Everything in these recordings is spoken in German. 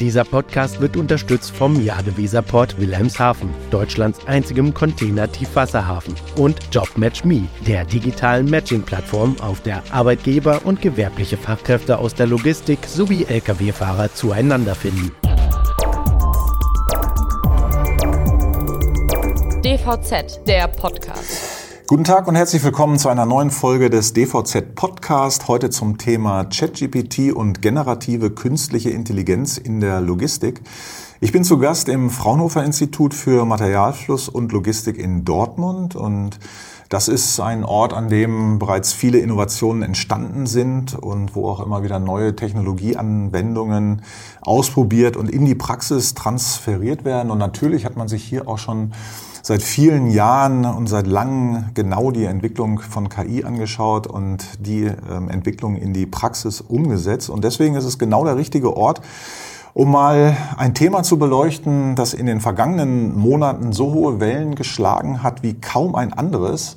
Dieser Podcast wird unterstützt vom Jadeweserport Wilhelmshaven, Deutschlands einzigem Container-Tiefwasserhafen, und JobMatchMe, der digitalen Matching-Plattform, auf der Arbeitgeber und gewerbliche Fachkräfte aus der Logistik sowie Lkw-Fahrer zueinander finden. DVZ, der Podcast. Guten Tag und herzlich willkommen zu einer neuen Folge des DVZ Podcast. Heute zum Thema ChatGPT und generative künstliche Intelligenz in der Logistik. Ich bin zu Gast im Fraunhofer Institut für Materialfluss und Logistik in Dortmund und das ist ein Ort, an dem bereits viele Innovationen entstanden sind und wo auch immer wieder neue Technologieanwendungen ausprobiert und in die Praxis transferiert werden. Und natürlich hat man sich hier auch schon seit vielen Jahren und seit langem genau die Entwicklung von KI angeschaut und die ähm, Entwicklung in die Praxis umgesetzt. Und deswegen ist es genau der richtige Ort, um mal ein Thema zu beleuchten, das in den vergangenen Monaten so hohe Wellen geschlagen hat wie kaum ein anderes.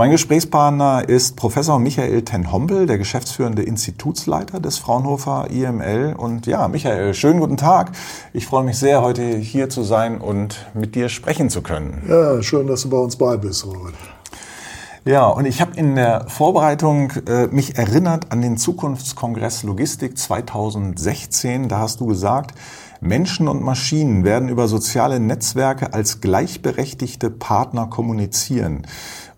Mein Gesprächspartner ist Professor Michael Ten Hombel, der geschäftsführende Institutsleiter des Fraunhofer IML. Und ja, Michael, schönen guten Tag. Ich freue mich sehr, heute hier zu sein und mit dir sprechen zu können. Ja, schön, dass du bei uns bei bist, Robert. Ja, und ich habe in der Vorbereitung äh, mich erinnert an den Zukunftskongress Logistik 2016. Da hast du gesagt, Menschen und Maschinen werden über soziale Netzwerke als gleichberechtigte Partner kommunizieren.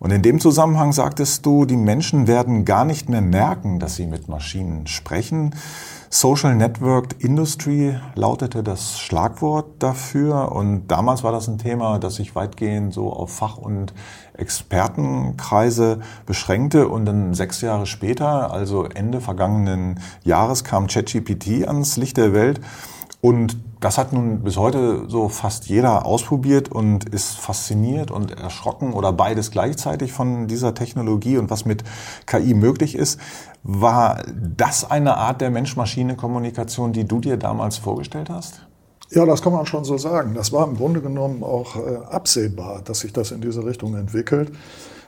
Und in dem Zusammenhang sagtest du, die Menschen werden gar nicht mehr merken, dass sie mit Maschinen sprechen. Social Networked Industry lautete das Schlagwort dafür. Und damals war das ein Thema, das sich weitgehend so auf Fach- und Expertenkreise beschränkte. Und dann sechs Jahre später, also Ende vergangenen Jahres, kam ChatGPT ans Licht der Welt. Und das hat nun bis heute so fast jeder ausprobiert und ist fasziniert und erschrocken oder beides gleichzeitig von dieser Technologie und was mit KI möglich ist. War das eine Art der Mensch-Maschine-Kommunikation, die du dir damals vorgestellt hast? Ja, das kann man schon so sagen. Das war im Grunde genommen auch äh, absehbar, dass sich das in diese Richtung entwickelt.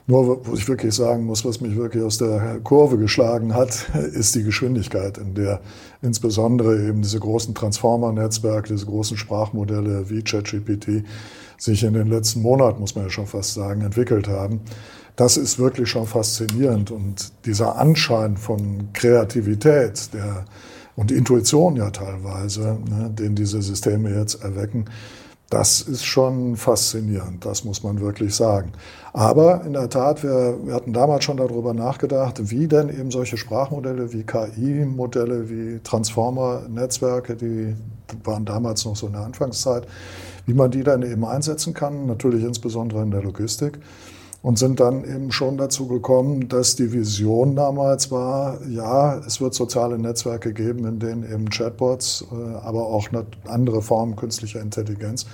Nur, wo ich wirklich sagen muss, was mich wirklich aus der Kurve geschlagen hat, ist die Geschwindigkeit, in der insbesondere eben diese großen Transformer-Netzwerke, diese großen Sprachmodelle wie ChatGPT sich in den letzten Monaten, muss man ja schon fast sagen, entwickelt haben. Das ist wirklich schon faszinierend und dieser Anschein von Kreativität der, und Intuition ja teilweise, ne, den diese Systeme jetzt erwecken, das ist schon faszinierend, das muss man wirklich sagen. Aber in der Tat, wir, wir hatten damals schon darüber nachgedacht, wie denn eben solche Sprachmodelle wie KI-Modelle, wie Transformer-Netzwerke, die waren damals noch so in der Anfangszeit, wie man die dann eben einsetzen kann, natürlich insbesondere in der Logistik. Und sind dann eben schon dazu gekommen, dass die Vision damals war, ja, es wird soziale Netzwerke geben, in denen eben Chatbots, äh, aber auch andere Formen künstlicher Intelligenz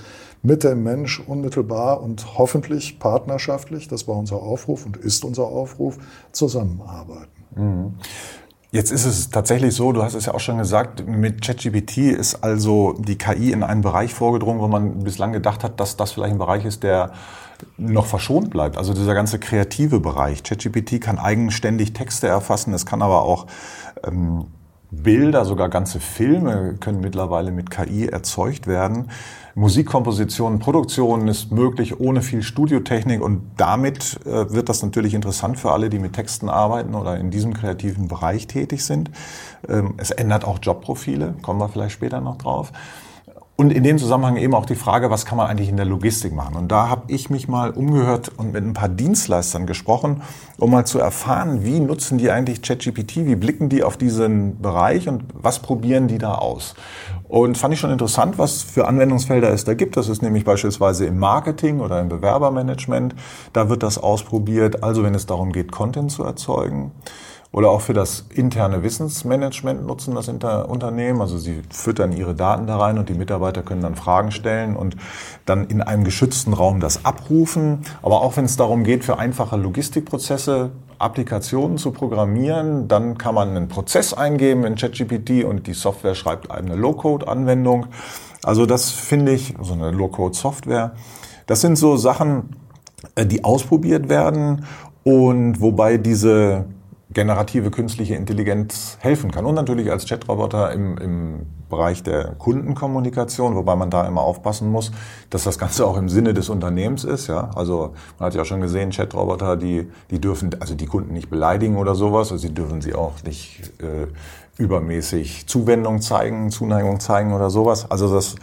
mit dem Mensch unmittelbar und hoffentlich partnerschaftlich, das war unser Aufruf und ist unser Aufruf, zusammenarbeiten. Mhm. Jetzt ist es tatsächlich so, du hast es ja auch schon gesagt, mit ChatGPT ist also die KI in einen Bereich vorgedrungen, wo man bislang gedacht hat, dass das vielleicht ein Bereich ist, der noch verschont bleibt. Also dieser ganze kreative Bereich. ChatGPT kann eigenständig Texte erfassen, es kann aber auch ähm, Bilder, sogar ganze Filme können mittlerweile mit KI erzeugt werden. Musikkomposition, Produktion ist möglich ohne viel Studiotechnik und damit äh, wird das natürlich interessant für alle, die mit Texten arbeiten oder in diesem kreativen Bereich tätig sind. Ähm, es ändert auch Jobprofile, kommen wir vielleicht später noch drauf. Und in dem Zusammenhang eben auch die Frage, was kann man eigentlich in der Logistik machen? Und da habe ich mich mal umgehört und mit ein paar Dienstleistern gesprochen, um mal zu erfahren, wie nutzen die eigentlich ChatGPT, wie blicken die auf diesen Bereich und was probieren die da aus? Und fand ich schon interessant, was für Anwendungsfelder es da gibt. Das ist nämlich beispielsweise im Marketing oder im Bewerbermanagement. Da wird das ausprobiert. Also wenn es darum geht, Content zu erzeugen oder auch für das interne Wissensmanagement nutzen das Unternehmen. Also sie füttern ihre Daten da rein und die Mitarbeiter können dann Fragen stellen und dann in einem geschützten Raum das abrufen. Aber auch wenn es darum geht, für einfache Logistikprozesse Applikationen zu programmieren, dann kann man einen Prozess eingeben in ChatGPT und die Software schreibt eine Low-Code-Anwendung. Also das finde ich, so eine Low-Code-Software. Das sind so Sachen, äh, die ausprobiert werden und wobei diese generative künstliche Intelligenz helfen kann. Und natürlich als Chatroboter im, im Bereich der Kundenkommunikation, wobei man da immer aufpassen muss, dass das Ganze auch im Sinne des Unternehmens ist. Ja? Also man hat ja schon gesehen, Chatroboter, die, die dürfen also die Kunden nicht beleidigen oder sowas, also sie dürfen sie auch nicht äh, übermäßig Zuwendung zeigen, Zuneigung zeigen oder sowas. Also das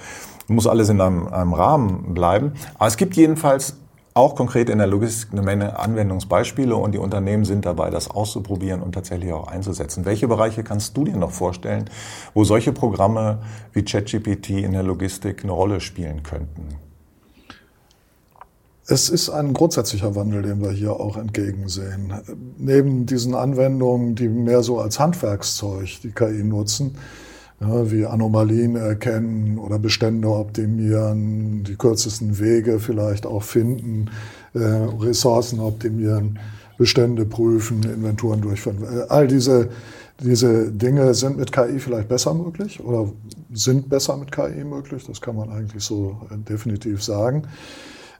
muss alles in einem, einem Rahmen bleiben. Aber es gibt jedenfalls auch konkret in der Logistik eine Menge Anwendungsbeispiele und die Unternehmen sind dabei, das auszuprobieren und tatsächlich auch einzusetzen. Welche Bereiche kannst du dir noch vorstellen, wo solche Programme wie ChatGPT in der Logistik eine Rolle spielen könnten? Es ist ein grundsätzlicher Wandel, den wir hier auch entgegensehen. Neben diesen Anwendungen, die mehr so als Handwerkszeug die KI nutzen, ja, wie Anomalien erkennen oder Bestände optimieren, die kürzesten Wege vielleicht auch finden, äh, Ressourcen optimieren, Bestände prüfen, Inventuren durchführen. Äh, all diese, diese Dinge sind mit KI vielleicht besser möglich oder sind besser mit KI möglich, das kann man eigentlich so äh, definitiv sagen.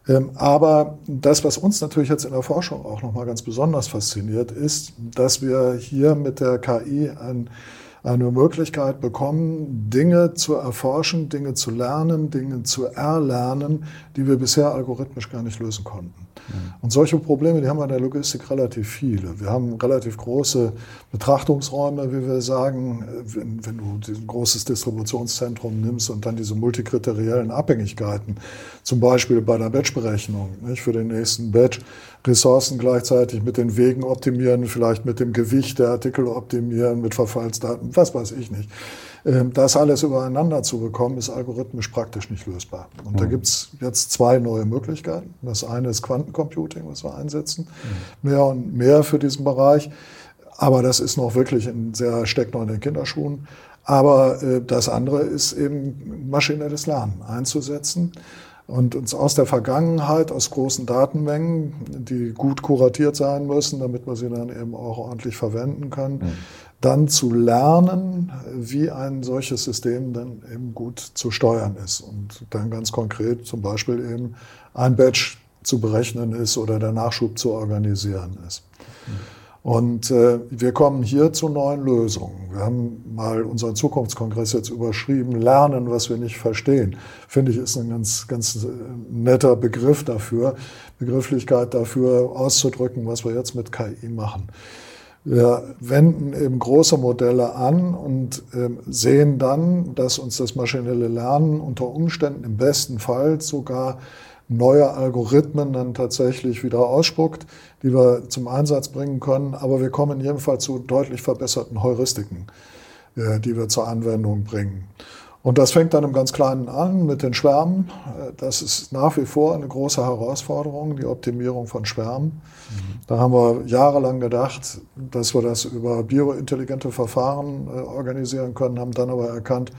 Ähm, aber das, was uns natürlich jetzt in der Forschung auch nochmal ganz besonders fasziniert, ist, dass wir hier mit der KI ein eine Möglichkeit bekommen, Dinge zu erforschen, Dinge zu lernen, Dinge zu erlernen, die wir bisher algorithmisch gar nicht lösen konnten. Und solche Probleme, die haben wir in der Logistik relativ viele. Wir haben relativ große Betrachtungsräume, wie wir sagen, wenn, wenn du ein großes Distributionszentrum nimmst und dann diese multikriteriellen Abhängigkeiten, zum Beispiel bei der Batchberechnung, nicht, für den nächsten Batch, Ressourcen gleichzeitig mit den Wegen optimieren, vielleicht mit dem Gewicht der Artikel optimieren, mit Verfallsdaten, was weiß ich nicht. Ähm, das alles übereinander zu bekommen, ist algorithmisch praktisch nicht lösbar. Und mhm. da gibt's jetzt zwei neue Möglichkeiten. Das eine ist Quantencomputing, was wir einsetzen. Mhm. Mehr und mehr für diesen Bereich. Aber das ist noch wirklich in sehr, steckt noch in den Kinderschuhen. Aber äh, das andere ist eben maschinelles Lernen einzusetzen und uns aus der Vergangenheit, aus großen Datenmengen, die gut kuratiert sein müssen, damit wir sie dann eben auch ordentlich verwenden können, mhm. Dann zu lernen, wie ein solches System dann eben gut zu steuern ist und dann ganz konkret zum Beispiel eben ein Batch zu berechnen ist oder der Nachschub zu organisieren ist. Und äh, wir kommen hier zu neuen Lösungen. Wir haben mal unseren Zukunftskongress jetzt überschrieben, lernen, was wir nicht verstehen. Finde ich, ist ein ganz, ganz äh, netter Begriff dafür, Begrifflichkeit dafür auszudrücken, was wir jetzt mit KI machen. Wir wenden eben große Modelle an und äh, sehen dann, dass uns das maschinelle Lernen unter Umständen im besten Fall sogar neue Algorithmen dann tatsächlich wieder ausspuckt, die wir zum Einsatz bringen können. Aber wir kommen jedenfalls zu deutlich verbesserten Heuristiken, äh, die wir zur Anwendung bringen. Und das fängt dann im ganz Kleinen an mit den Schwärmen. Das ist nach wie vor eine große Herausforderung, die Optimierung von Schwärmen. Mhm. Da haben wir jahrelang gedacht, dass wir das über biointelligente Verfahren äh, organisieren können, haben dann aber erkannt,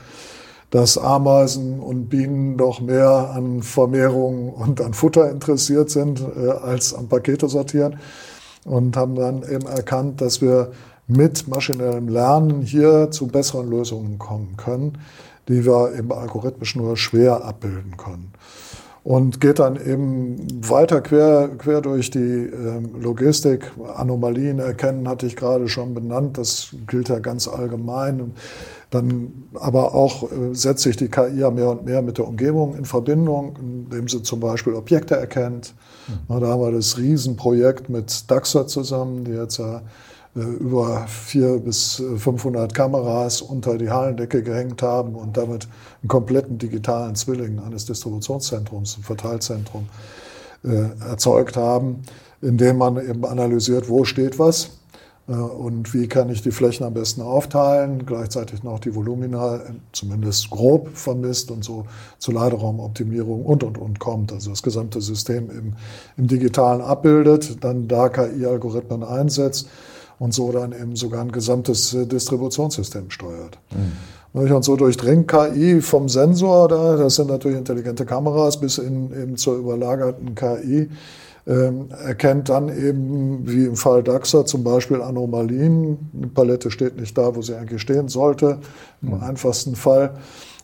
dass Ameisen und Bienen doch mehr an Vermehrung und an Futter interessiert sind äh, als am Pakete sortieren und haben dann eben erkannt, dass wir mit maschinellem Lernen hier zu besseren Lösungen kommen können, die wir im algorithmisch nur schwer abbilden können. Und geht dann eben weiter quer, quer durch die äh, Logistik. Anomalien erkennen hatte ich gerade schon benannt. Das gilt ja ganz allgemein. Dann aber auch äh, setzt sich die KI ja mehr und mehr mit der Umgebung in Verbindung, indem sie zum Beispiel Objekte erkennt. Mhm. Da haben wir das Riesenprojekt mit Daxa zusammen, die jetzt ja über vier bis 500 Kameras unter die Hallendecke gehängt haben und damit einen kompletten digitalen Zwilling eines Distributionszentrums, ein Verteilzentrum, äh, erzeugt haben, indem man eben analysiert, wo steht was äh, und wie kann ich die Flächen am besten aufteilen, gleichzeitig noch die Volumina äh, zumindest grob vermisst und so zur Laderaumoptimierung und, und, und kommt. Also das gesamte System im, im Digitalen abbildet, dann da KI-Algorithmen einsetzt und so dann eben sogar ein gesamtes äh, Distributionssystem steuert. Mhm. Und so durchdringt KI vom Sensor, da, das sind natürlich intelligente Kameras, bis in, eben zur überlagerten KI, ähm, erkennt dann eben, wie im Fall DAXA zum Beispiel Anomalien. Eine Palette steht nicht da, wo sie eigentlich stehen sollte, im mhm. einfachsten Fall.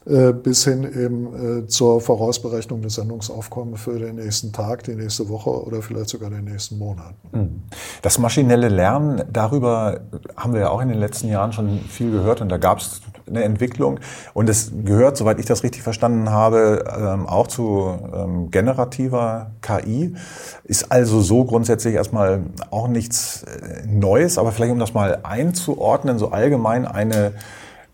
Äh, bis hin eben äh, zur Vorausberechnung des Sendungsaufkommens für den nächsten Tag, die nächste Woche oder vielleicht sogar den nächsten Monat. Mhm. Das maschinelle Lernen, darüber haben wir ja auch in den letzten Jahren schon viel gehört und da gab es eine Entwicklung und es gehört, soweit ich das richtig verstanden habe, ähm, auch zu ähm, generativer KI. Ist also so grundsätzlich erstmal auch nichts äh, Neues, aber vielleicht um das mal einzuordnen, so allgemein eine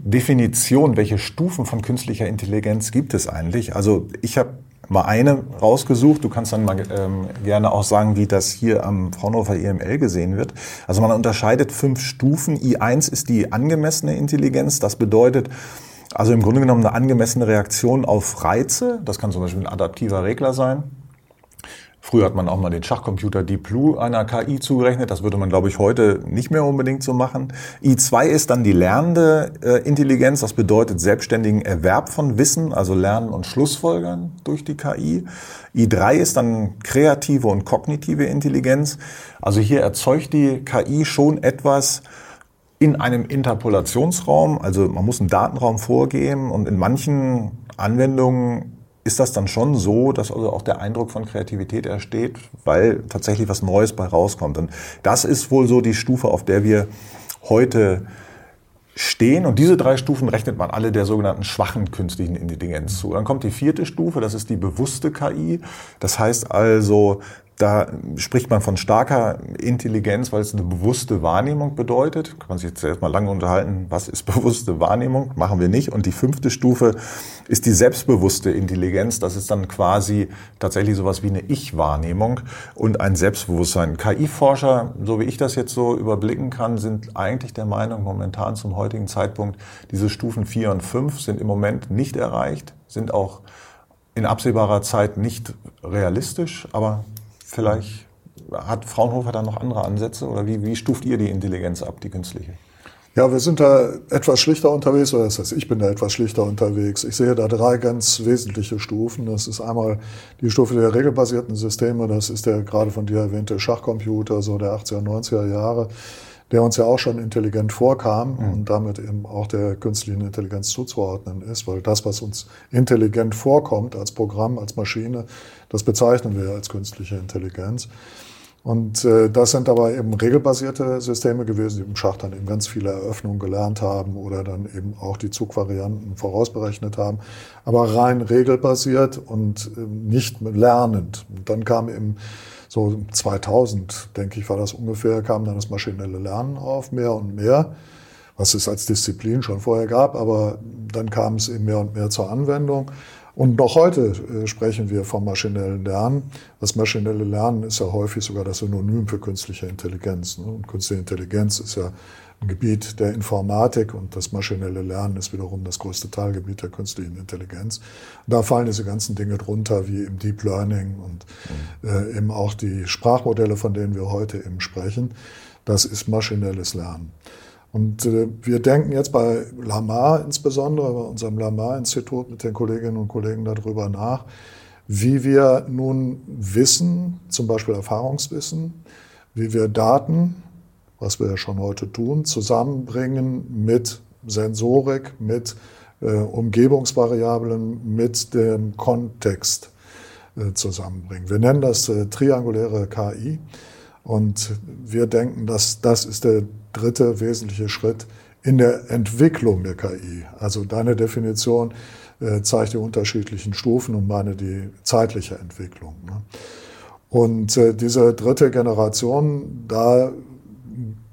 Definition, welche Stufen von künstlicher Intelligenz gibt es eigentlich? Also ich habe mal eine rausgesucht. Du kannst dann mal ähm, gerne auch sagen, wie das hier am Fraunhofer EML gesehen wird. Also man unterscheidet fünf Stufen. I1 ist die angemessene Intelligenz. Das bedeutet also im Grunde genommen eine angemessene Reaktion auf Reize. Das kann zum Beispiel ein adaptiver Regler sein. Früher hat man auch mal den Schachcomputer Deep Blue einer KI zugerechnet. Das würde man, glaube ich, heute nicht mehr unbedingt so machen. I2 ist dann die lernende äh, Intelligenz. Das bedeutet selbstständigen Erwerb von Wissen, also Lernen und Schlussfolgern durch die KI. I3 ist dann kreative und kognitive Intelligenz. Also hier erzeugt die KI schon etwas, in einem Interpolationsraum, also man muss einen Datenraum vorgeben und in manchen Anwendungen ist das dann schon so, dass also auch der Eindruck von Kreativität entsteht, weil tatsächlich was Neues bei rauskommt. Und das ist wohl so die Stufe, auf der wir heute stehen. Und diese drei Stufen rechnet man alle der sogenannten schwachen künstlichen Intelligenz zu. Dann kommt die vierte Stufe, das ist die bewusste KI. Das heißt also, da spricht man von starker Intelligenz, weil es eine bewusste Wahrnehmung bedeutet. Kann man sich jetzt erstmal lange unterhalten, was ist bewusste Wahrnehmung? Machen wir nicht. Und die fünfte Stufe ist die selbstbewusste Intelligenz. Das ist dann quasi tatsächlich sowas wie eine Ich-Wahrnehmung und ein Selbstbewusstsein. KI-Forscher, so wie ich das jetzt so überblicken kann, sind eigentlich der Meinung, momentan zum heutigen Zeitpunkt, diese Stufen vier und fünf sind im Moment nicht erreicht, sind auch in absehbarer Zeit nicht realistisch, aber vielleicht hat Fraunhofer da noch andere Ansätze oder wie, wie stuft ihr die Intelligenz ab, die künstliche? Ja, wir sind da etwas schlichter unterwegs, oder das heißt, ich bin da etwas schlichter unterwegs. Ich sehe da drei ganz wesentliche Stufen. Das ist einmal die Stufe der regelbasierten Systeme, das ist der gerade von dir erwähnte Schachcomputer, so der 80er, 90er Jahre, der uns ja auch schon intelligent vorkam mhm. und damit eben auch der künstlichen Intelligenz zuzuordnen ist, weil das, was uns intelligent vorkommt als Programm, als Maschine, das bezeichnen wir als künstliche Intelligenz. Und äh, das sind aber eben regelbasierte Systeme gewesen, die im Schach dann eben ganz viele Eröffnungen gelernt haben oder dann eben auch die Zugvarianten vorausberechnet haben, aber rein regelbasiert und äh, nicht lernend. Und dann kam eben so 2000, denke ich, war das ungefähr, kam dann das maschinelle Lernen auf, mehr und mehr, was es als Disziplin schon vorher gab, aber dann kam es eben mehr und mehr zur Anwendung. Und noch heute äh, sprechen wir vom maschinellen Lernen. Das maschinelle Lernen ist ja häufig sogar das Synonym für künstliche Intelligenz. Ne? Und künstliche Intelligenz ist ja ein Gebiet der Informatik und das maschinelle Lernen ist wiederum das größte Teilgebiet der künstlichen Intelligenz. Und da fallen diese ganzen Dinge drunter, wie im Deep Learning und äh, eben auch die Sprachmodelle, von denen wir heute eben sprechen. Das ist maschinelles Lernen. Und äh, wir denken jetzt bei Lamar insbesondere, bei unserem Lamar-Institut mit den Kolleginnen und Kollegen darüber nach, wie wir nun Wissen, zum Beispiel Erfahrungswissen, wie wir Daten, was wir ja schon heute tun, zusammenbringen mit Sensorik, mit äh, Umgebungsvariablen, mit dem Kontext äh, zusammenbringen. Wir nennen das äh, trianguläre KI und wir denken, dass das ist der dritte wesentliche Schritt in der Entwicklung der KI. Also deine Definition äh, zeigt die unterschiedlichen Stufen und meine die zeitliche Entwicklung. Ne? Und äh, diese dritte Generation, da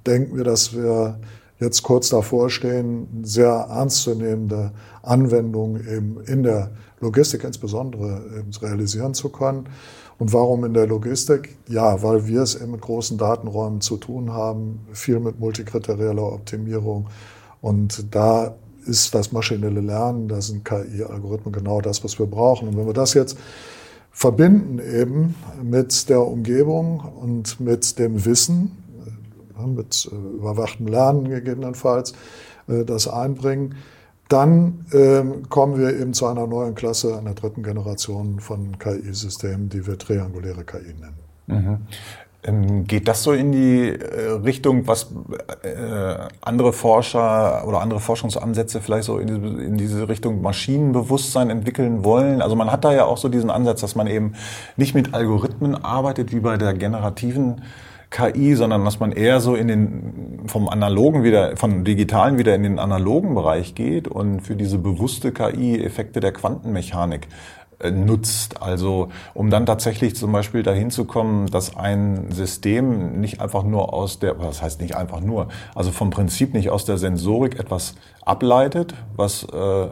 denken wir, dass wir jetzt kurz davor stehen, sehr ernstzunehmende Anwendungen eben in der Logistik insbesondere realisieren zu können. Und warum in der Logistik? Ja, weil wir es eben mit großen Datenräumen zu tun haben, viel mit multikriterieller Optimierung. Und da ist das maschinelle Lernen, da sind KI-Algorithmen genau das, was wir brauchen. Und wenn wir das jetzt verbinden eben mit der Umgebung und mit dem Wissen, äh, mit äh, überwachtem Lernen gegebenenfalls, äh, das einbringen, dann ähm, kommen wir eben zu einer neuen Klasse, einer dritten Generation von KI-Systemen, die wir trianguläre KI nennen. Mhm. Ähm, geht das so in die äh, Richtung, was äh, andere Forscher oder andere Forschungsansätze vielleicht so in diese, in diese, Richtung Maschinenbewusstsein entwickeln wollen? Also man hat da ja auch so diesen Ansatz, dass man eben nicht mit Algorithmen arbeitet wie bei der generativen KI, sondern dass man eher so in den vom analogen wieder, vom digitalen wieder in den analogen Bereich geht und für diese bewusste KI Effekte der Quantenmechanik äh, nutzt. Also um dann tatsächlich zum Beispiel dahin zu kommen, dass ein System nicht einfach nur aus der, was heißt nicht einfach nur, also vom Prinzip nicht aus der Sensorik etwas ableitet, was äh,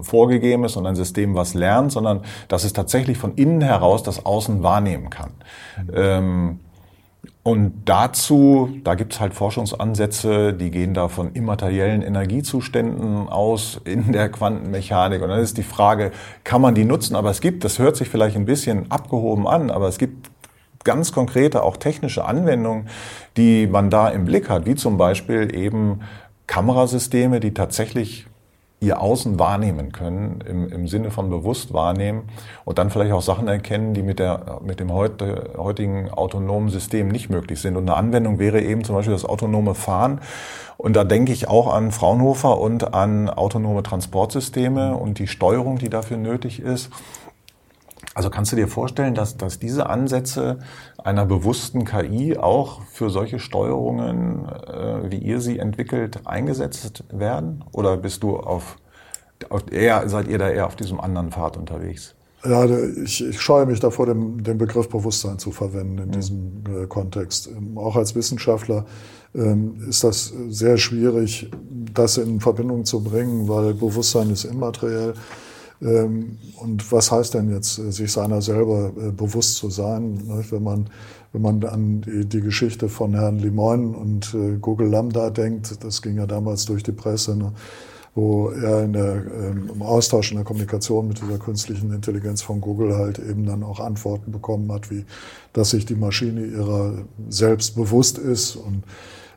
vorgegeben ist und ein System was lernt, sondern dass es tatsächlich von innen heraus das Außen wahrnehmen kann. Mhm. Ähm, und dazu, da gibt's halt Forschungsansätze, die gehen da von immateriellen Energiezuständen aus in der Quantenmechanik. Und dann ist die Frage, kann man die nutzen? Aber es gibt, das hört sich vielleicht ein bisschen abgehoben an, aber es gibt ganz konkrete, auch technische Anwendungen, die man da im Blick hat, wie zum Beispiel eben Kamerasysteme, die tatsächlich ihr Außen wahrnehmen können, im, im Sinne von bewusst wahrnehmen und dann vielleicht auch Sachen erkennen, die mit, der, mit dem heute, heutigen autonomen System nicht möglich sind. Und eine Anwendung wäre eben zum Beispiel das autonome Fahren. Und da denke ich auch an Fraunhofer und an autonome Transportsysteme und die Steuerung, die dafür nötig ist. Also kannst du dir vorstellen, dass, dass diese Ansätze einer bewussten KI auch für solche Steuerungen, äh, wie ihr sie entwickelt, eingesetzt werden? Oder bist du auf, auf eher, seid ihr da eher auf diesem anderen Pfad unterwegs? Ja, ich, ich scheue mich davor, den, den Begriff Bewusstsein zu verwenden in mhm. diesem äh, Kontext. Ähm, auch als Wissenschaftler ähm, ist das sehr schwierig, das in Verbindung zu bringen, weil Bewusstsein ist immateriell. Ähm, und was heißt denn jetzt, äh, sich seiner selber äh, bewusst zu sein, ne? wenn man, wenn man an die Geschichte von Herrn Limoin und äh, Google Lambda denkt, das ging ja damals durch die Presse, ne? wo er in der, ähm, im Austausch, in der Kommunikation mit dieser künstlichen Intelligenz von Google halt eben dann auch Antworten bekommen hat, wie dass sich die Maschine ihrer selbst bewusst ist und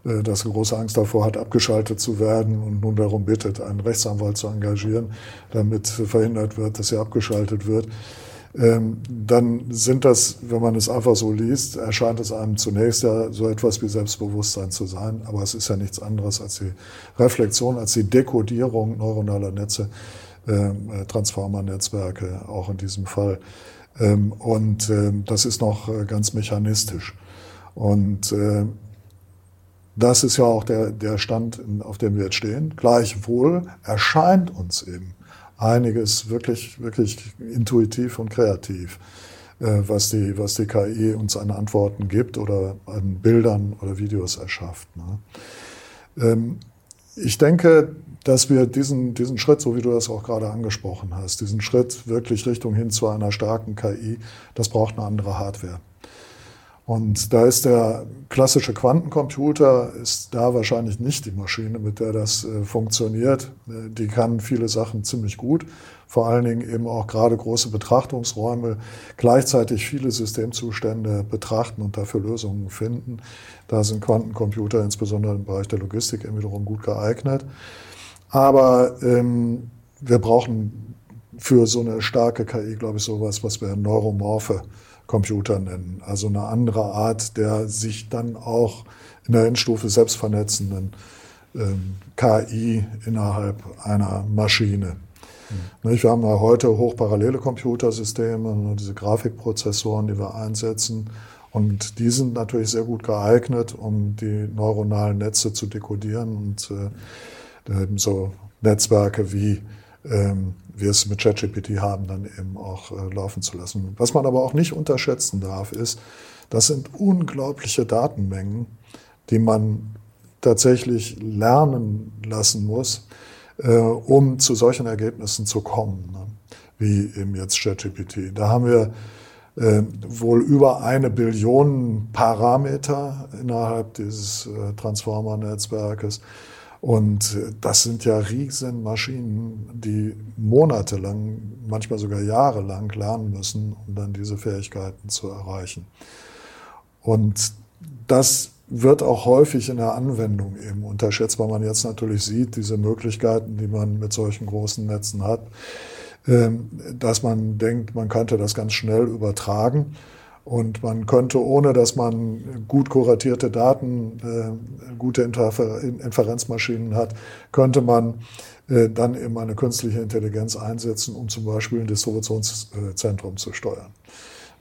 äh, dass er große Angst davor hat, abgeschaltet zu werden und nun darum bittet, einen Rechtsanwalt zu engagieren, damit verhindert wird, dass er abgeschaltet wird. Ähm, dann sind das, wenn man es einfach so liest, erscheint es einem zunächst ja so etwas wie Selbstbewusstsein zu sein, aber es ist ja nichts anderes als die Reflexion, als die Dekodierung neuronaler Netze, ähm, äh, Transformer-Netzwerke auch in diesem Fall. Ähm, und das ist noch äh, ganz mechanistisch. Und das ist ja auch der, der Stand, auf dem wir jetzt stehen. Gleichwohl erscheint uns eben einiges wirklich, wirklich intuitiv und kreativ, äh, was, die, was die KI uns an Antworten gibt oder an Bildern oder Videos erschafft. Ne? Ähm, ich denke, dass wir diesen, diesen Schritt, so wie du das auch gerade angesprochen hast, diesen Schritt wirklich Richtung hin zu einer starken KI, das braucht eine andere Hardware. Und da ist der klassische Quantencomputer, ist da wahrscheinlich nicht die Maschine, mit der das äh, funktioniert. Äh, die kann viele Sachen ziemlich gut, vor allen Dingen eben auch gerade große Betrachtungsräume, gleichzeitig viele Systemzustände betrachten und dafür Lösungen finden. Da sind Quantencomputer insbesondere im Bereich der Logistik eben wiederum gut geeignet. Aber ähm, wir brauchen für so eine starke KI, glaube ich, sowas, was wir neuromorphe Computer nennen. Also eine andere Art der sich dann auch in der Endstufe selbst vernetzenden ähm, KI innerhalb einer Maschine. Mhm. Wir haben ja heute hochparallele Computersysteme, ne, diese Grafikprozessoren, die wir einsetzen. Und die sind natürlich sehr gut geeignet, um die neuronalen Netze zu dekodieren und äh, so Netzwerke wie ähm, wir es mit ChatGPT haben, dann eben auch äh, laufen zu lassen. Was man aber auch nicht unterschätzen darf, ist, das sind unglaubliche Datenmengen, die man tatsächlich lernen lassen muss, äh, um zu solchen Ergebnissen zu kommen, ne? wie eben jetzt ChatGPT. Da haben wir äh, wohl über eine Billion Parameter innerhalb dieses äh, Transformer-Netzwerkes. Und äh, das sind ja riesen Maschinen, die monatelang, manchmal sogar jahrelang lernen müssen, um dann diese Fähigkeiten zu erreichen. Und das wird auch häufig in der Anwendung eben unterschätzt, weil man jetzt natürlich sieht, diese Möglichkeiten, die man mit solchen großen Netzen hat, ähm, dass man denkt, man könnte das ganz schnell übertragen. Und man könnte, ohne dass man gut kuratierte Daten, äh, gute Interfer Inferenzmaschinen hat, könnte man äh, dann eben eine künstliche Intelligenz einsetzen, um zum Beispiel ein Distributionszentrum zu steuern.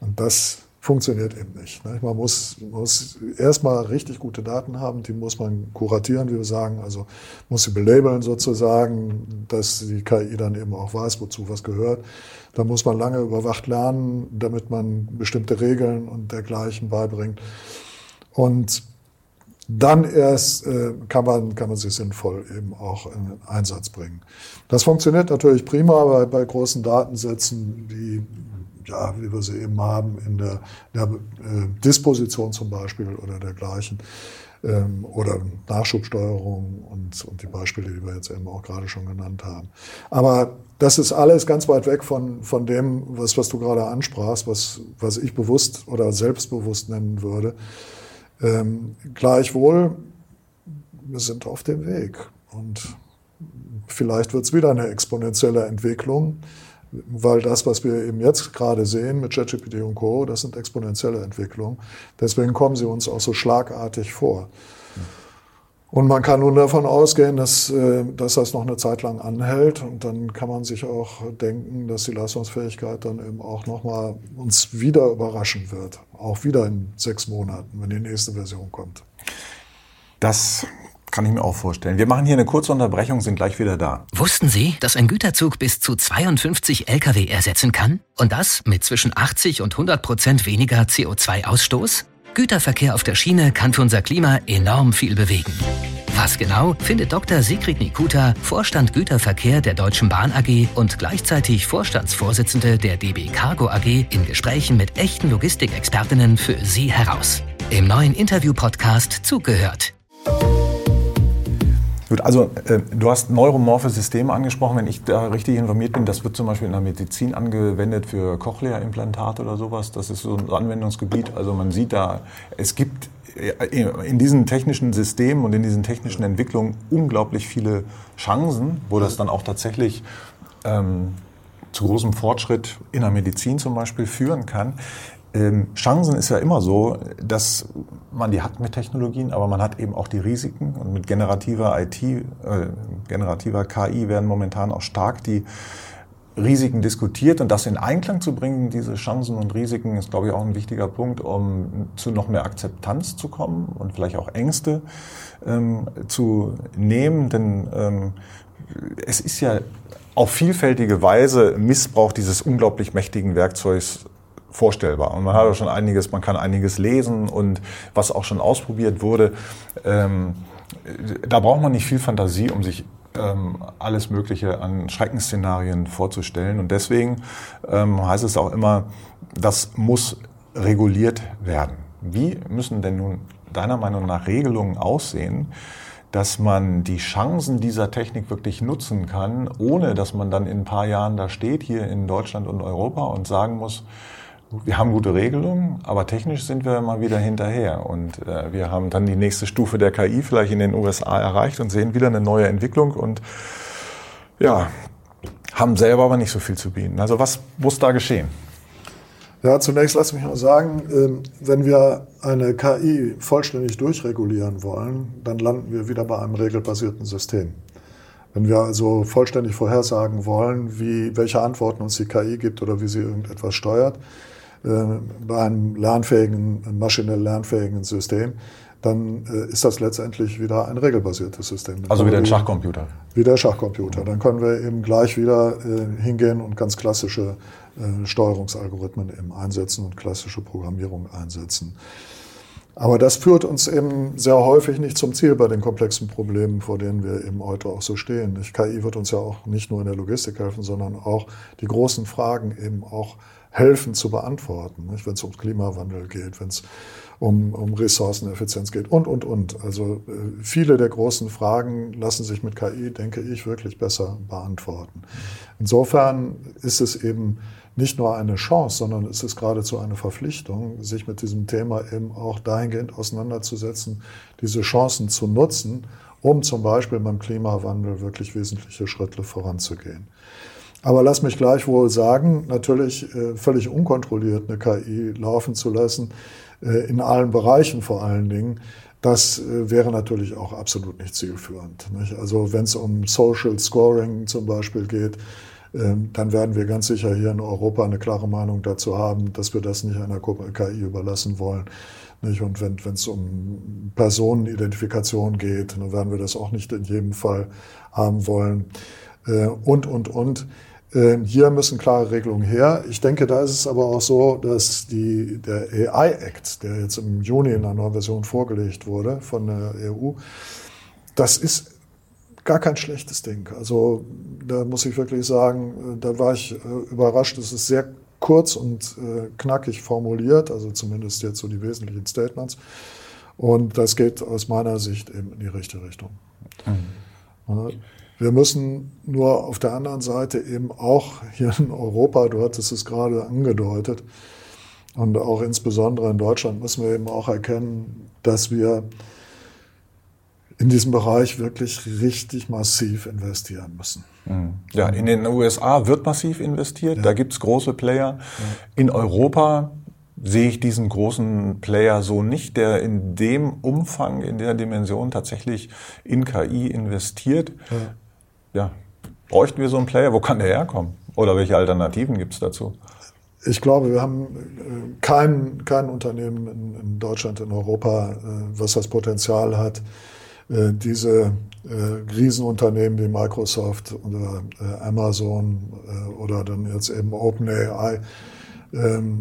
Und das funktioniert eben nicht. Ne? Man muss, muss erstmal richtig gute Daten haben, die muss man kuratieren, wie wir sagen, also muss sie belabeln sozusagen, dass die KI dann eben auch weiß, wozu was gehört. Da muss man lange überwacht lernen, damit man bestimmte Regeln und dergleichen beibringt. Und dann erst äh, kann, man, kann man sie sinnvoll eben auch in Einsatz bringen. Das funktioniert natürlich prima bei, bei großen Datensätzen, wie ja, wie wir sie eben haben in der, der äh, Disposition zum Beispiel oder dergleichen ähm, oder Nachschubsteuerung und, und die Beispiele, die wir jetzt eben auch gerade schon genannt haben. Aber das ist alles ganz weit weg von, von dem, was, was du gerade ansprachst, was, was ich bewusst oder selbstbewusst nennen würde. Ähm, gleichwohl, wir sind auf dem Weg und vielleicht wird es wieder eine exponentielle Entwicklung weil das, was wir eben jetzt gerade sehen mit ChatGPT und Co., das sind exponentielle Entwicklungen. Deswegen kommen sie uns auch so schlagartig vor. Und man kann nun davon ausgehen, dass, äh, dass das noch eine Zeit lang anhält. Und dann kann man sich auch denken, dass die Leistungsfähigkeit dann eben auch nochmal uns wieder überraschen wird. Auch wieder in sechs Monaten, wenn die nächste Version kommt. Das kann ich mir auch vorstellen. Wir machen hier eine kurze Unterbrechung, sind gleich wieder da. Wussten Sie, dass ein Güterzug bis zu 52 Lkw ersetzen kann? Und das mit zwischen 80 und 100 Prozent weniger CO2-Ausstoß? Güterverkehr auf der Schiene kann für unser Klima enorm viel bewegen. Was genau, findet Dr. Sigrid Nikuta, Vorstand Güterverkehr der Deutschen Bahn AG und gleichzeitig Vorstandsvorsitzende der DB Cargo AG in Gesprächen mit echten Logistikexpertinnen für Sie heraus. Im neuen Interview-Podcast Zugehört. Gut, also äh, du hast neuromorphe Systeme angesprochen. Wenn ich da richtig informiert bin, das wird zum Beispiel in der Medizin angewendet für Cochlea-Implantate oder sowas. Das ist so ein Anwendungsgebiet. Also man sieht da, es gibt äh, in diesen technischen Systemen und in diesen technischen Entwicklungen unglaublich viele Chancen, wo das dann auch tatsächlich ähm, zu großem Fortschritt in der Medizin zum Beispiel führen kann. Ähm, Chancen ist ja immer so, dass man die hat mit Technologien, aber man hat eben auch die Risiken. Und mit generativer IT, äh, generativer KI werden momentan auch stark die Risiken diskutiert und das in Einklang zu bringen, diese Chancen und Risiken, ist, glaube ich, auch ein wichtiger Punkt, um zu noch mehr Akzeptanz zu kommen und vielleicht auch Ängste ähm, zu nehmen. Denn ähm, es ist ja auf vielfältige Weise Missbrauch dieses unglaublich mächtigen Werkzeugs vorstellbar. Und man hat auch schon einiges, man kann einiges lesen und was auch schon ausprobiert wurde. Ähm, da braucht man nicht viel Fantasie, um sich ähm, alles Mögliche an Schreckensszenarien vorzustellen. Und deswegen ähm, heißt es auch immer, das muss reguliert werden. Wie müssen denn nun deiner Meinung nach Regelungen aussehen, dass man die Chancen dieser Technik wirklich nutzen kann, ohne dass man dann in ein paar Jahren da steht, hier in Deutschland und Europa und sagen muss, wir haben gute Regelungen, aber technisch sind wir mal wieder hinterher. Und äh, wir haben dann die nächste Stufe der KI vielleicht in den USA erreicht und sehen wieder eine neue Entwicklung und ja, haben selber aber nicht so viel zu bieten. Also was muss da geschehen? Ja, zunächst lass mich mal sagen, ähm, wenn wir eine KI vollständig durchregulieren wollen, dann landen wir wieder bei einem regelbasierten System. Wenn wir also vollständig vorhersagen wollen, wie, welche Antworten uns die KI gibt oder wie sie irgendetwas steuert, bei einem lernfähigen, maschinell lernfähigen System, dann äh, ist das letztendlich wieder ein regelbasiertes System. Dann also wieder ein Schachcomputer. Wieder ein Schachcomputer. Dann können wir eben gleich wieder äh, hingehen und ganz klassische Steuerungsalgorithmen eben einsetzen und klassische Programmierung einsetzen. Aber das führt uns eben sehr häufig nicht zum Ziel bei den komplexen Problemen, vor denen wir eben heute auch so stehen. KI wird uns ja auch nicht nur in der Logistik helfen, sondern auch die großen Fragen eben auch helfen zu beantworten. Wenn es um Klimawandel geht, wenn es um, um Ressourceneffizienz geht und, und, und. Also äh, viele der großen Fragen lassen sich mit KI, denke ich, wirklich besser beantworten. Insofern ist es eben nicht nur eine Chance, sondern es ist geradezu eine Verpflichtung, sich mit diesem Thema eben auch dahingehend auseinanderzusetzen, diese Chancen zu nutzen, um zum Beispiel beim Klimawandel wirklich wesentliche Schritte voranzugehen. Aber lass mich gleichwohl sagen, natürlich äh, völlig unkontrolliert eine KI laufen zu lassen, äh, in allen Bereichen vor allen Dingen, das äh, wäre natürlich auch absolut nicht zielführend. Nicht? Also wenn es um Social Scoring zum Beispiel geht, ähm, dann werden wir ganz sicher hier in Europa eine klare Meinung dazu haben, dass wir das nicht einer KI überlassen wollen. Nicht? Und wenn es um Personenidentifikation geht, dann werden wir das auch nicht in jedem Fall haben wollen. Und, und, und. Ähm, hier müssen klare Regelungen her. Ich denke, da ist es aber auch so, dass die, der AI Act, der jetzt im Juni in einer neuen Version vorgelegt wurde von der EU, das ist gar kein schlechtes Ding. Also da muss ich wirklich sagen, äh, da war ich äh, überrascht. Es ist sehr kurz und äh, knackig formuliert, also zumindest jetzt so die wesentlichen Statements. Und das geht aus meiner Sicht eben in die richtige Richtung. Mhm. Wir müssen nur auf der anderen Seite eben auch hier in Europa, du hattest es gerade angedeutet, und auch insbesondere in Deutschland müssen wir eben auch erkennen, dass wir in diesem Bereich wirklich richtig massiv investieren müssen. Mhm. Ja, in den USA wird massiv investiert, ja. da gibt's große Player. Ja. In Europa sehe ich diesen großen Player so nicht, der in dem Umfang, in der Dimension tatsächlich in KI investiert. Ja, ja. bräuchten wir so einen Player? Wo kann der herkommen? Oder welche Alternativen gibt's dazu? Ich glaube, wir haben äh, kein, kein Unternehmen in, in Deutschland, in Europa, äh, was das Potenzial hat, äh, diese Riesenunternehmen wie Microsoft oder Amazon oder dann jetzt eben OpenAI ähm,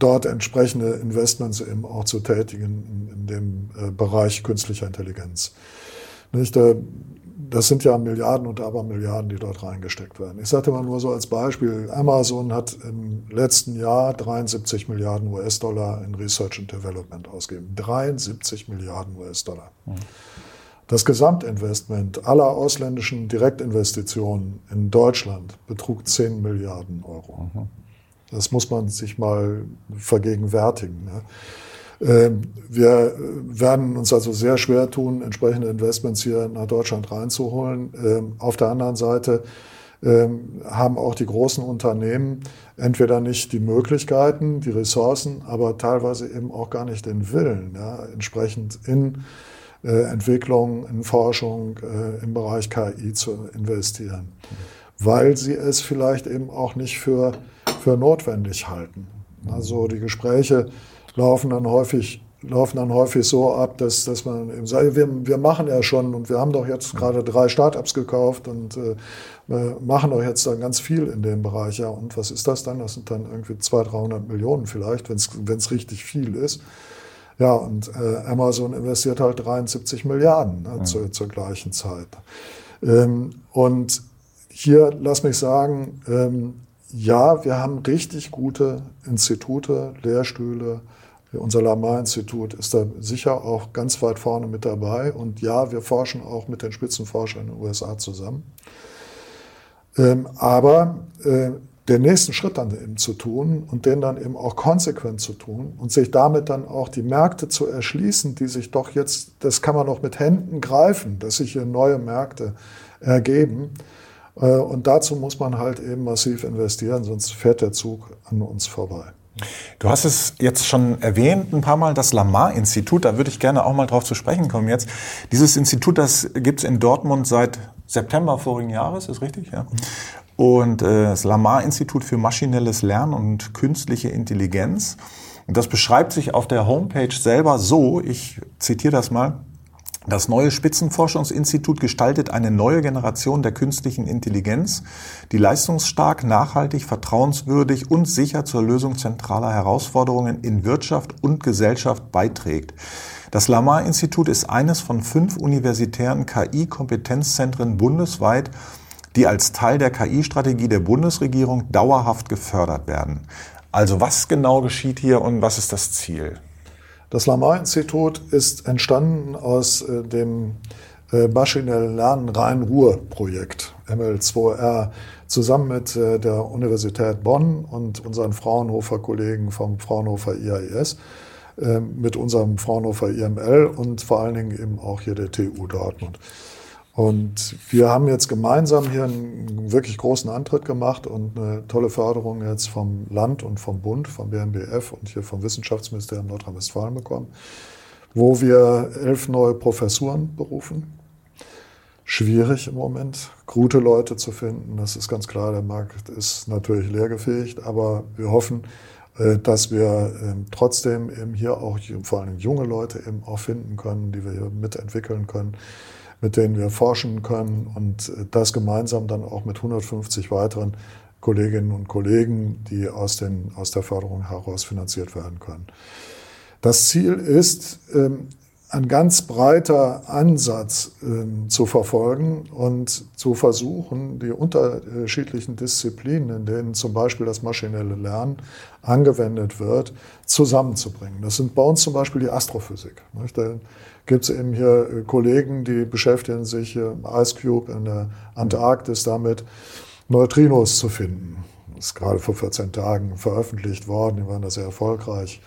dort entsprechende Investments eben auch zu tätigen in, dem Bereich künstlicher Intelligenz. Nicht? Das sind ja Milliarden und Abermilliarden, die dort reingesteckt werden. Ich sagte mal nur so als Beispiel, Amazon hat im letzten Jahr 73 Milliarden US-Dollar in Research and Development ausgegeben. 73 Milliarden US-Dollar. Mhm. Das Gesamtinvestment aller ausländischen Direktinvestitionen in Deutschland betrug 10 Milliarden Euro. Mhm. Das muss man sich mal vergegenwärtigen. Ne? Ähm, wir werden uns also sehr schwer tun, entsprechende Investments hier nach Deutschland reinzuholen. Ähm, auf der anderen Seite ähm, haben auch die großen Unternehmen entweder nicht die Möglichkeiten, die Ressourcen, aber teilweise eben auch gar nicht den Willen, ja, entsprechend in äh, Entwicklung, in Forschung äh, im Bereich KI zu investieren, weil sie es vielleicht eben auch nicht für, für notwendig halten. Also die Gespräche laufen dann häufig laufen dann häufig so ab, dass, dass man eben sagt, wir, wir machen ja schon und wir haben doch jetzt gerade drei Startups gekauft und äh, machen doch jetzt dann ganz viel in dem Bereich. Ja, und was ist das dann? Das sind dann irgendwie 200, 300 Millionen vielleicht, wenn es richtig viel ist. Ja, und äh, Amazon investiert halt 73 Milliarden ne, ja. zur, zur, gleichen Zeit. Ähm, und hier lass mich sagen, ähm, ja, wir haben richtig gute Institute, Lehrstühle. Unser Lamar-Institut ist da sicher auch ganz weit vorne mit dabei. Und ja, wir forschen auch mit den Spitzenforschern in den USA zusammen. Ähm, aber äh, den nächsten Schritt dann eben zu tun und den dann eben auch konsequent zu tun und sich damit dann auch die Märkte zu erschließen, die sich doch jetzt, das kann man auch mit Händen greifen, dass sich hier neue Märkte ergeben. Äh, und dazu muss man halt eben massiv investieren, sonst fährt der Zug an uns vorbei. Du hast es jetzt schon erwähnt, ein paar Mal, das Lamar-Institut. Da würde ich gerne auch mal drauf zu sprechen kommen jetzt. Dieses Institut, das gibt es in Dortmund seit September vorigen Jahres, ist richtig? Ja. Und äh, das Lamar-Institut für maschinelles Lernen und künstliche Intelligenz. Und das beschreibt sich auf der Homepage selber so, ich zitiere das mal, das neue Spitzenforschungsinstitut gestaltet eine neue Generation der künstlichen Intelligenz, die leistungsstark, nachhaltig, vertrauenswürdig und sicher zur Lösung zentraler Herausforderungen in Wirtschaft und Gesellschaft beiträgt. Das Lamar-Institut ist eines von fünf universitären KI-Kompetenzzentren bundesweit, die als Teil der KI-Strategie der Bundesregierung dauerhaft gefördert werden. Also was genau geschieht hier und was ist das Ziel? Das Lamar-Institut ist entstanden aus äh, dem äh, maschinellen Lernen Rhein-Ruhr-Projekt, ML2R, zusammen mit äh, der Universität Bonn und unseren Fraunhofer-Kollegen vom Fraunhofer IAIS, mit unserem Fraunhofer IML und vor allen Dingen eben auch hier der TU Dortmund. Und wir haben jetzt gemeinsam hier einen wirklich großen Antritt gemacht und eine tolle Förderung jetzt vom Land und vom Bund, vom BMBF und hier vom Wissenschaftsministerium Nordrhein-Westfalen bekommen, wo wir elf neue Professuren berufen. Schwierig im Moment, gute Leute zu finden. Das ist ganz klar, der Markt ist natürlich leergefegt, aber wir hoffen, äh, dass wir ähm, trotzdem eben hier auch vor allem junge Leute eben auch finden können, die wir hier mitentwickeln können mit denen wir forschen können und das gemeinsam dann auch mit 150 weiteren Kolleginnen und Kollegen, die aus, den, aus der Förderung heraus finanziert werden können. Das Ziel ist, ähm, ein ganz breiter Ansatz ähm, zu verfolgen und zu versuchen, die unterschiedlichen Disziplinen, in denen zum Beispiel das maschinelle Lernen angewendet wird, zusammenzubringen. Das sind bei uns zum Beispiel die Astrophysik. Da gibt es eben hier äh, Kollegen, die beschäftigen sich im Ice Cube in der Antarktis damit, Neutrinos zu finden. Das ist gerade vor 14 Tagen veröffentlicht worden, die waren da sehr erfolgreich,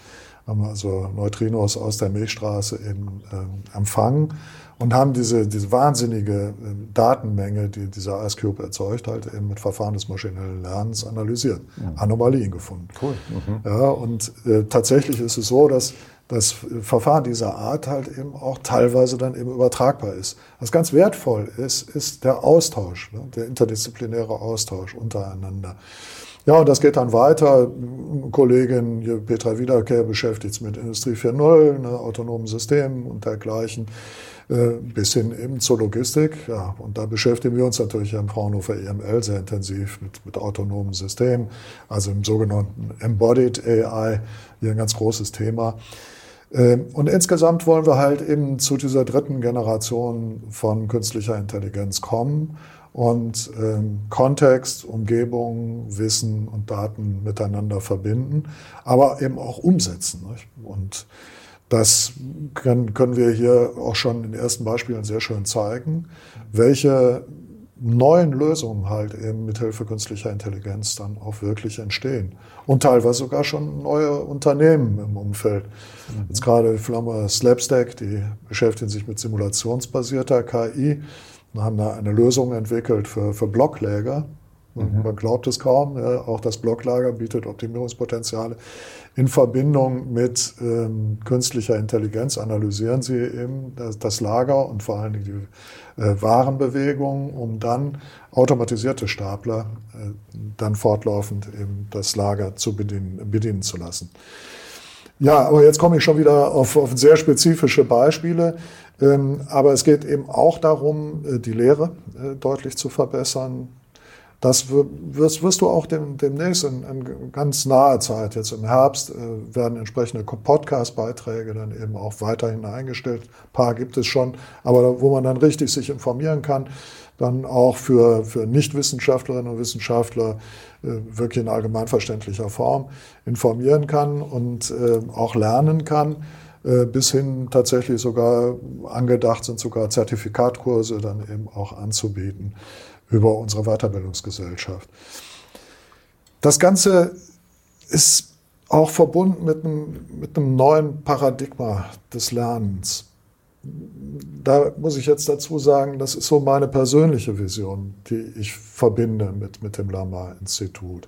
haben also Neutrinos aus der Milchstraße eben äh, empfangen und haben diese, diese wahnsinnige äh, Datenmenge, die dieser Ice Cube erzeugt, halt eben mit Verfahren des maschinellen Lernens analysiert, ja. Anomalien gefunden. Cool. Mhm. Ja, und äh, tatsächlich ist es so, dass das Verfahren dieser Art halt eben auch teilweise dann eben übertragbar ist. Was ganz wertvoll ist, ist der Austausch, ne, der interdisziplinäre Austausch untereinander. Ja, und das geht dann weiter. Kollegin Petra Wiederkehr beschäftigt sich mit Industrie 4.0, ne, autonomen Systemen und dergleichen, äh, bis hin eben zur Logistik. Ja, und da beschäftigen wir uns natürlich im Fraunhofer EML sehr intensiv mit, mit autonomen Systemen, also im sogenannten Embodied AI, hier ein ganz großes Thema. Ähm, und insgesamt wollen wir halt eben zu dieser dritten Generation von künstlicher Intelligenz kommen und ähm, Kontext, Umgebung, Wissen und Daten miteinander verbinden, aber eben auch umsetzen. Nicht? Und das können, können wir hier auch schon in den ersten Beispielen sehr schön zeigen, welche neuen Lösungen halt eben mit Hilfe künstlicher Intelligenz dann auch wirklich entstehen. Und teilweise sogar schon neue Unternehmen im Umfeld. Mhm. Jetzt gerade die Firma Slapstack, die beschäftigen sich mit simulationsbasierter KI und haben da eine Lösung entwickelt für, für Blockläger. Mhm. Man glaubt es kaum, ja, auch das Blocklager bietet Optimierungspotenziale. In Verbindung mit ähm, künstlicher Intelligenz analysieren sie eben das, das Lager und vor allen Dingen die äh, Warenbewegung, um dann automatisierte Stapler äh, dann fortlaufend eben das Lager zu bedienen, bedienen zu lassen. Ja, aber jetzt komme ich schon wieder auf, auf sehr spezifische Beispiele. Ähm, aber es geht eben auch darum, äh, die Lehre äh, deutlich zu verbessern, das wirst, wirst du auch dem, demnächst in, in, ganz naher Zeit, jetzt im Herbst, äh, werden entsprechende Podcast-Beiträge dann eben auch weiterhin eingestellt. Ein paar gibt es schon, aber wo man dann richtig sich informieren kann, dann auch für, für Nichtwissenschaftlerinnen und Wissenschaftler äh, wirklich in allgemeinverständlicher Form informieren kann und äh, auch lernen kann äh, bis hin tatsächlich sogar angedacht sind, sogar Zertifikatkurse dann eben auch anzubieten über unsere Weiterbildungsgesellschaft. Das Ganze ist auch verbunden mit einem, mit einem neuen Paradigma des Lernens. Da muss ich jetzt dazu sagen, das ist so meine persönliche Vision, die ich verbinde mit, mit dem Lama-Institut.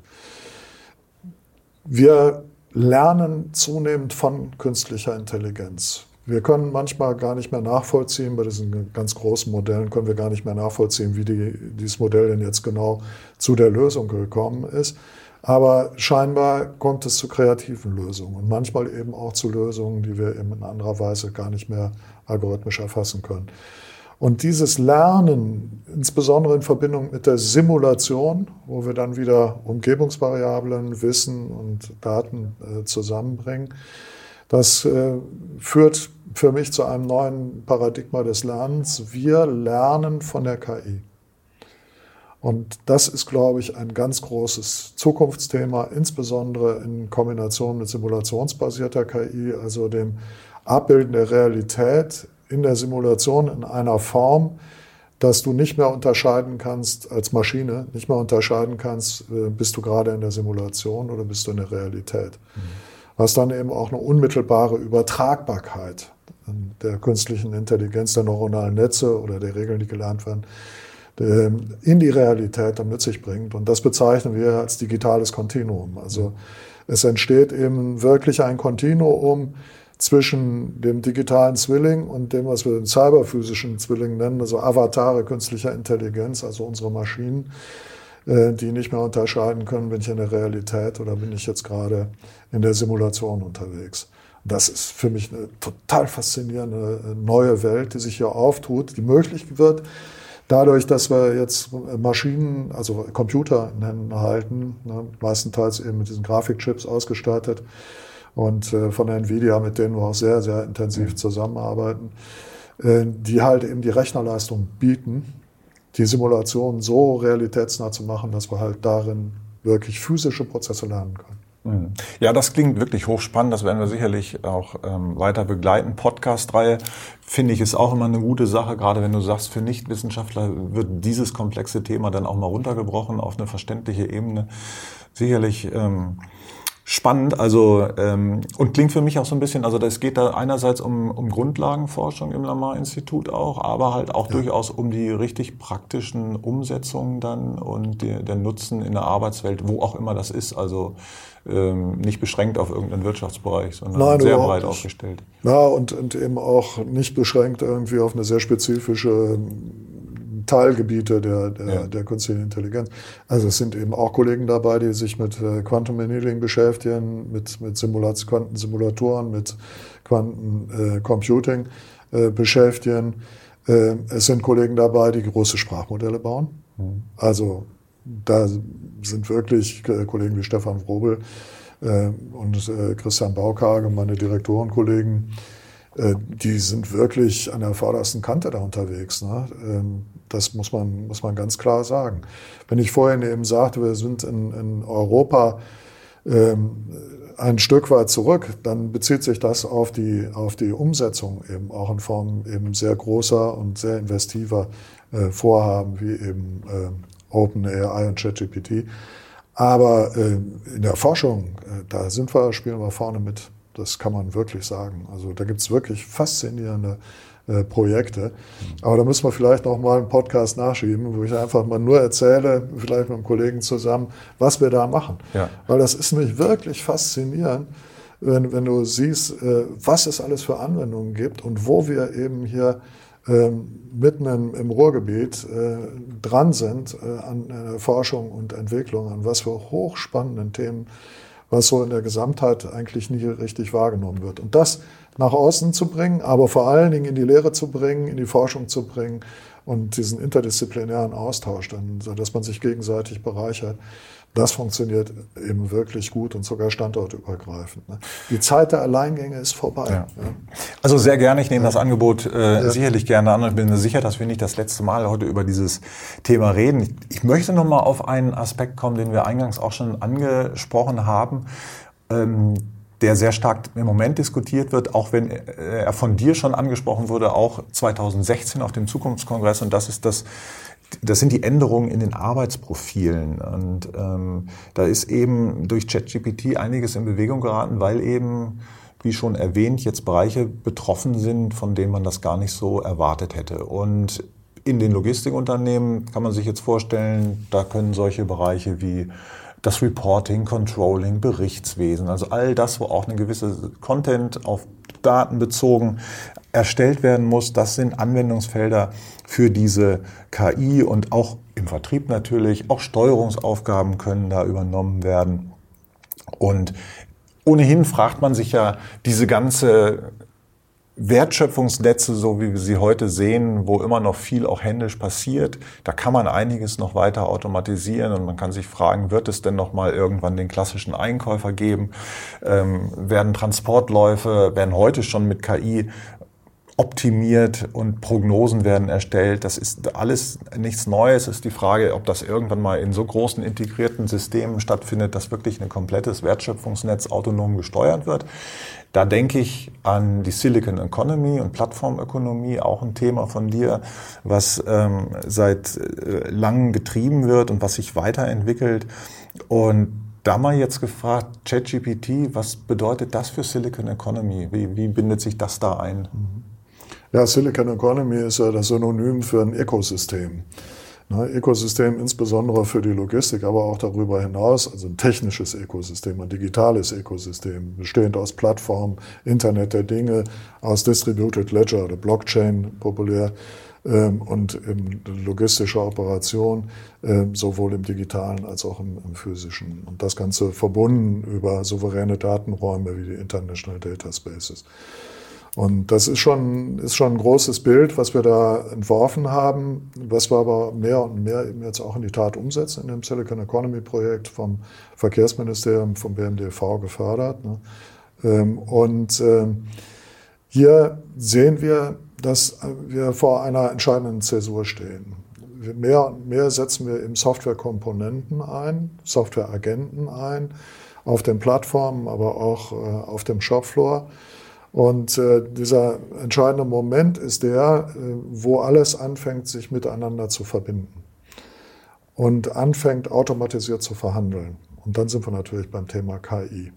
Wir lernen zunehmend von künstlicher Intelligenz. Wir können manchmal gar nicht mehr nachvollziehen, bei diesen ganz großen Modellen können wir gar nicht mehr nachvollziehen, wie die, dieses Modell denn jetzt genau zu der Lösung gekommen ist. Aber scheinbar kommt es zu kreativen Lösungen und manchmal eben auch zu Lösungen, die wir eben in anderer Weise gar nicht mehr algorithmisch erfassen können. Und dieses Lernen, insbesondere in Verbindung mit der Simulation, wo wir dann wieder Umgebungsvariablen, Wissen und Daten äh, zusammenbringen, das äh, führt für mich zu einem neuen Paradigma des Lernens. Wir lernen von der KI. Und das ist, glaube ich, ein ganz großes Zukunftsthema, insbesondere in Kombination mit simulationsbasierter KI, also dem Abbilden der Realität in der Simulation in einer Form, dass du nicht mehr unterscheiden kannst als Maschine, nicht mehr unterscheiden kannst, äh, bist du gerade in der Simulation oder bist du in der Realität. Mhm. Was dann eben auch eine unmittelbare Übertragbarkeit der künstlichen Intelligenz, der neuronalen Netze oder der Regeln, die gelernt werden, in die Realität dann mit sich bringt. Und das bezeichnen wir als digitales Kontinuum. Also es entsteht eben wirklich ein Kontinuum zwischen dem digitalen Zwilling und dem, was wir den cyberphysischen Zwilling nennen, also Avatare künstlicher Intelligenz, also unsere Maschinen, äh, die nicht mehr unterscheiden können, bin ich in der Realität oder bin ich jetzt gerade in der Simulation unterwegs. Das ist für mich eine total faszinierende äh, neue Welt, die sich hier auftut, die möglich wird, Dadurch, dass wir jetzt Maschinen, also Computer nennen, halten, ne, meistenteils eben mit diesen Grafikchips ausgestattet und äh, von Nvidia, mit denen wir auch sehr, sehr intensiv zusammenarbeiten, äh, die halt eben die Rechnerleistung bieten, die Simulation so realitätsnah zu machen, dass wir halt darin wirklich physische Prozesse lernen können. Mhm. Ja, das klingt wirklich hochspannend. Das werden wir sicherlich auch ähm, weiter begleiten. Podcast-Reihe finde ich ist auch immer eine gute Sache. Gerade wenn du sagst, für Nichtwissenschaftler wird dieses komplexe Thema dann auch mal runtergebrochen auf eine verständliche Ebene. Sicherlich ähm, spannend, also ähm, und klingt für mich auch so ein bisschen, also es geht da einerseits um, um Grundlagenforschung im Lamar-Institut auch, aber halt auch ja. durchaus um die richtig praktischen Umsetzungen dann und die, der Nutzen in der Arbeitswelt, wo auch immer das ist, also ähm, nicht beschränkt auf irgendeinen Wirtschaftsbereich, sondern Nein, sehr breit aufgestellt. Ja, und, und eben auch nicht beschränkt irgendwie auf eine sehr spezifische Teilgebiete der, der, ja. der künstlichen Intelligenz. Also es sind eben auch Kollegen dabei, die sich mit äh, Quantum Annealing beschäftigen, mit, mit Simulats Quantensimulatoren, mit Quantencomputing äh, äh, beschäftigen. Äh, es sind Kollegen dabei, die große Sprachmodelle bauen. Mhm. Also da sind wirklich äh, Kollegen wie Stefan Wrobel äh, und Christian Baukage, meine Direktorenkollegen, die sind wirklich an der vordersten Kante da unterwegs. Ne? Das muss man, muss man ganz klar sagen. Wenn ich vorhin eben sagte, wir sind in, in Europa ähm, ein Stück weit zurück, dann bezieht sich das auf die, auf die Umsetzung eben auch in Form eben sehr großer und sehr investiver äh, Vorhaben wie eben äh, OpenAI und ChatGPT. Aber äh, in der Forschung, äh, da sind wir, spielen wir vorne mit. Das kann man wirklich sagen. Also da gibt es wirklich faszinierende äh, Projekte. Aber da müssen wir vielleicht noch mal einen Podcast nachschieben, wo ich einfach mal nur erzähle, vielleicht mit einem Kollegen zusammen, was wir da machen. Ja. Weil das ist nämlich wirklich faszinierend, wenn, wenn du siehst, äh, was es alles für Anwendungen gibt und wo wir eben hier ähm, mitten im, im Ruhrgebiet äh, dran sind äh, an äh, Forschung und Entwicklung, an was für hochspannenden Themen, was so in der Gesamtheit eigentlich nie richtig wahrgenommen wird. Und das nach außen zu bringen, aber vor allen Dingen in die Lehre zu bringen, in die Forschung zu bringen und diesen interdisziplinären Austausch, dann, dass man sich gegenseitig bereichert. Das funktioniert eben wirklich gut und sogar standortübergreifend. Ne? Die Zeit der Alleingänge ist vorbei. Ja. Ja. Also sehr gerne, ich nehme das Angebot äh, sicherlich gerne an und bin sicher, dass wir nicht das letzte Mal heute über dieses Thema reden. Ich, ich möchte noch mal auf einen Aspekt kommen, den wir eingangs auch schon angesprochen haben. Ähm, der sehr stark im Moment diskutiert wird, auch wenn er von dir schon angesprochen wurde, auch 2016 auf dem Zukunftskongress. Und das ist das, das sind die Änderungen in den Arbeitsprofilen. Und ähm, da ist eben durch ChatGPT einiges in Bewegung geraten, weil eben, wie schon erwähnt, jetzt Bereiche betroffen sind, von denen man das gar nicht so erwartet hätte. Und in den Logistikunternehmen kann man sich jetzt vorstellen, da können solche Bereiche wie das Reporting, Controlling, Berichtswesen, also all das, wo auch eine gewisse Content auf Daten bezogen erstellt werden muss, das sind Anwendungsfelder für diese KI und auch im Vertrieb natürlich, auch Steuerungsaufgaben können da übernommen werden. Und ohnehin fragt man sich ja diese ganze Wertschöpfungsnetze, so wie wir sie heute sehen, wo immer noch viel auch händisch passiert, da kann man einiges noch weiter automatisieren und man kann sich fragen, wird es denn noch mal irgendwann den klassischen Einkäufer geben? Ähm, werden Transportläufe, werden heute schon mit KI optimiert und Prognosen werden erstellt. Das ist alles nichts Neues. Es ist die Frage, ob das irgendwann mal in so großen integrierten Systemen stattfindet, dass wirklich ein komplettes Wertschöpfungsnetz autonom gesteuert wird. Da denke ich an die Silicon Economy und Plattformökonomie, auch ein Thema von dir, was ähm, seit äh, langem getrieben wird und was sich weiterentwickelt. Und da mal jetzt gefragt, ChatGPT, was bedeutet das für Silicon Economy? Wie, wie bindet sich das da ein? Ja, Silicon Economy ist ja das Synonym für ein Ökosystem. Ne, Ökosystem insbesondere für die Logistik, aber auch darüber hinaus, also ein technisches Ökosystem, ein digitales Ökosystem, bestehend aus Plattformen, Internet der Dinge, aus Distributed Ledger oder Blockchain populär ähm, und in logistischer Operation, ähm, sowohl im digitalen als auch im, im physischen. Und das Ganze verbunden über souveräne Datenräume wie die International Data Spaces. Und das ist schon, ist schon ein großes Bild, was wir da entworfen haben, was wir aber mehr und mehr eben jetzt auch in die Tat umsetzen in dem Silicon Economy Projekt vom Verkehrsministerium, vom BMDV gefördert. Ne? Ähm, und ähm, hier sehen wir, dass wir vor einer entscheidenden Zäsur stehen. Mehr und mehr setzen wir eben Softwarekomponenten ein, Softwareagenten ein, auf den Plattformen, aber auch äh, auf dem Shopfloor und äh, dieser entscheidende Moment ist der, äh, wo alles anfängt, sich miteinander zu verbinden und anfängt automatisiert zu verhandeln. Und dann sind wir natürlich beim Thema KI.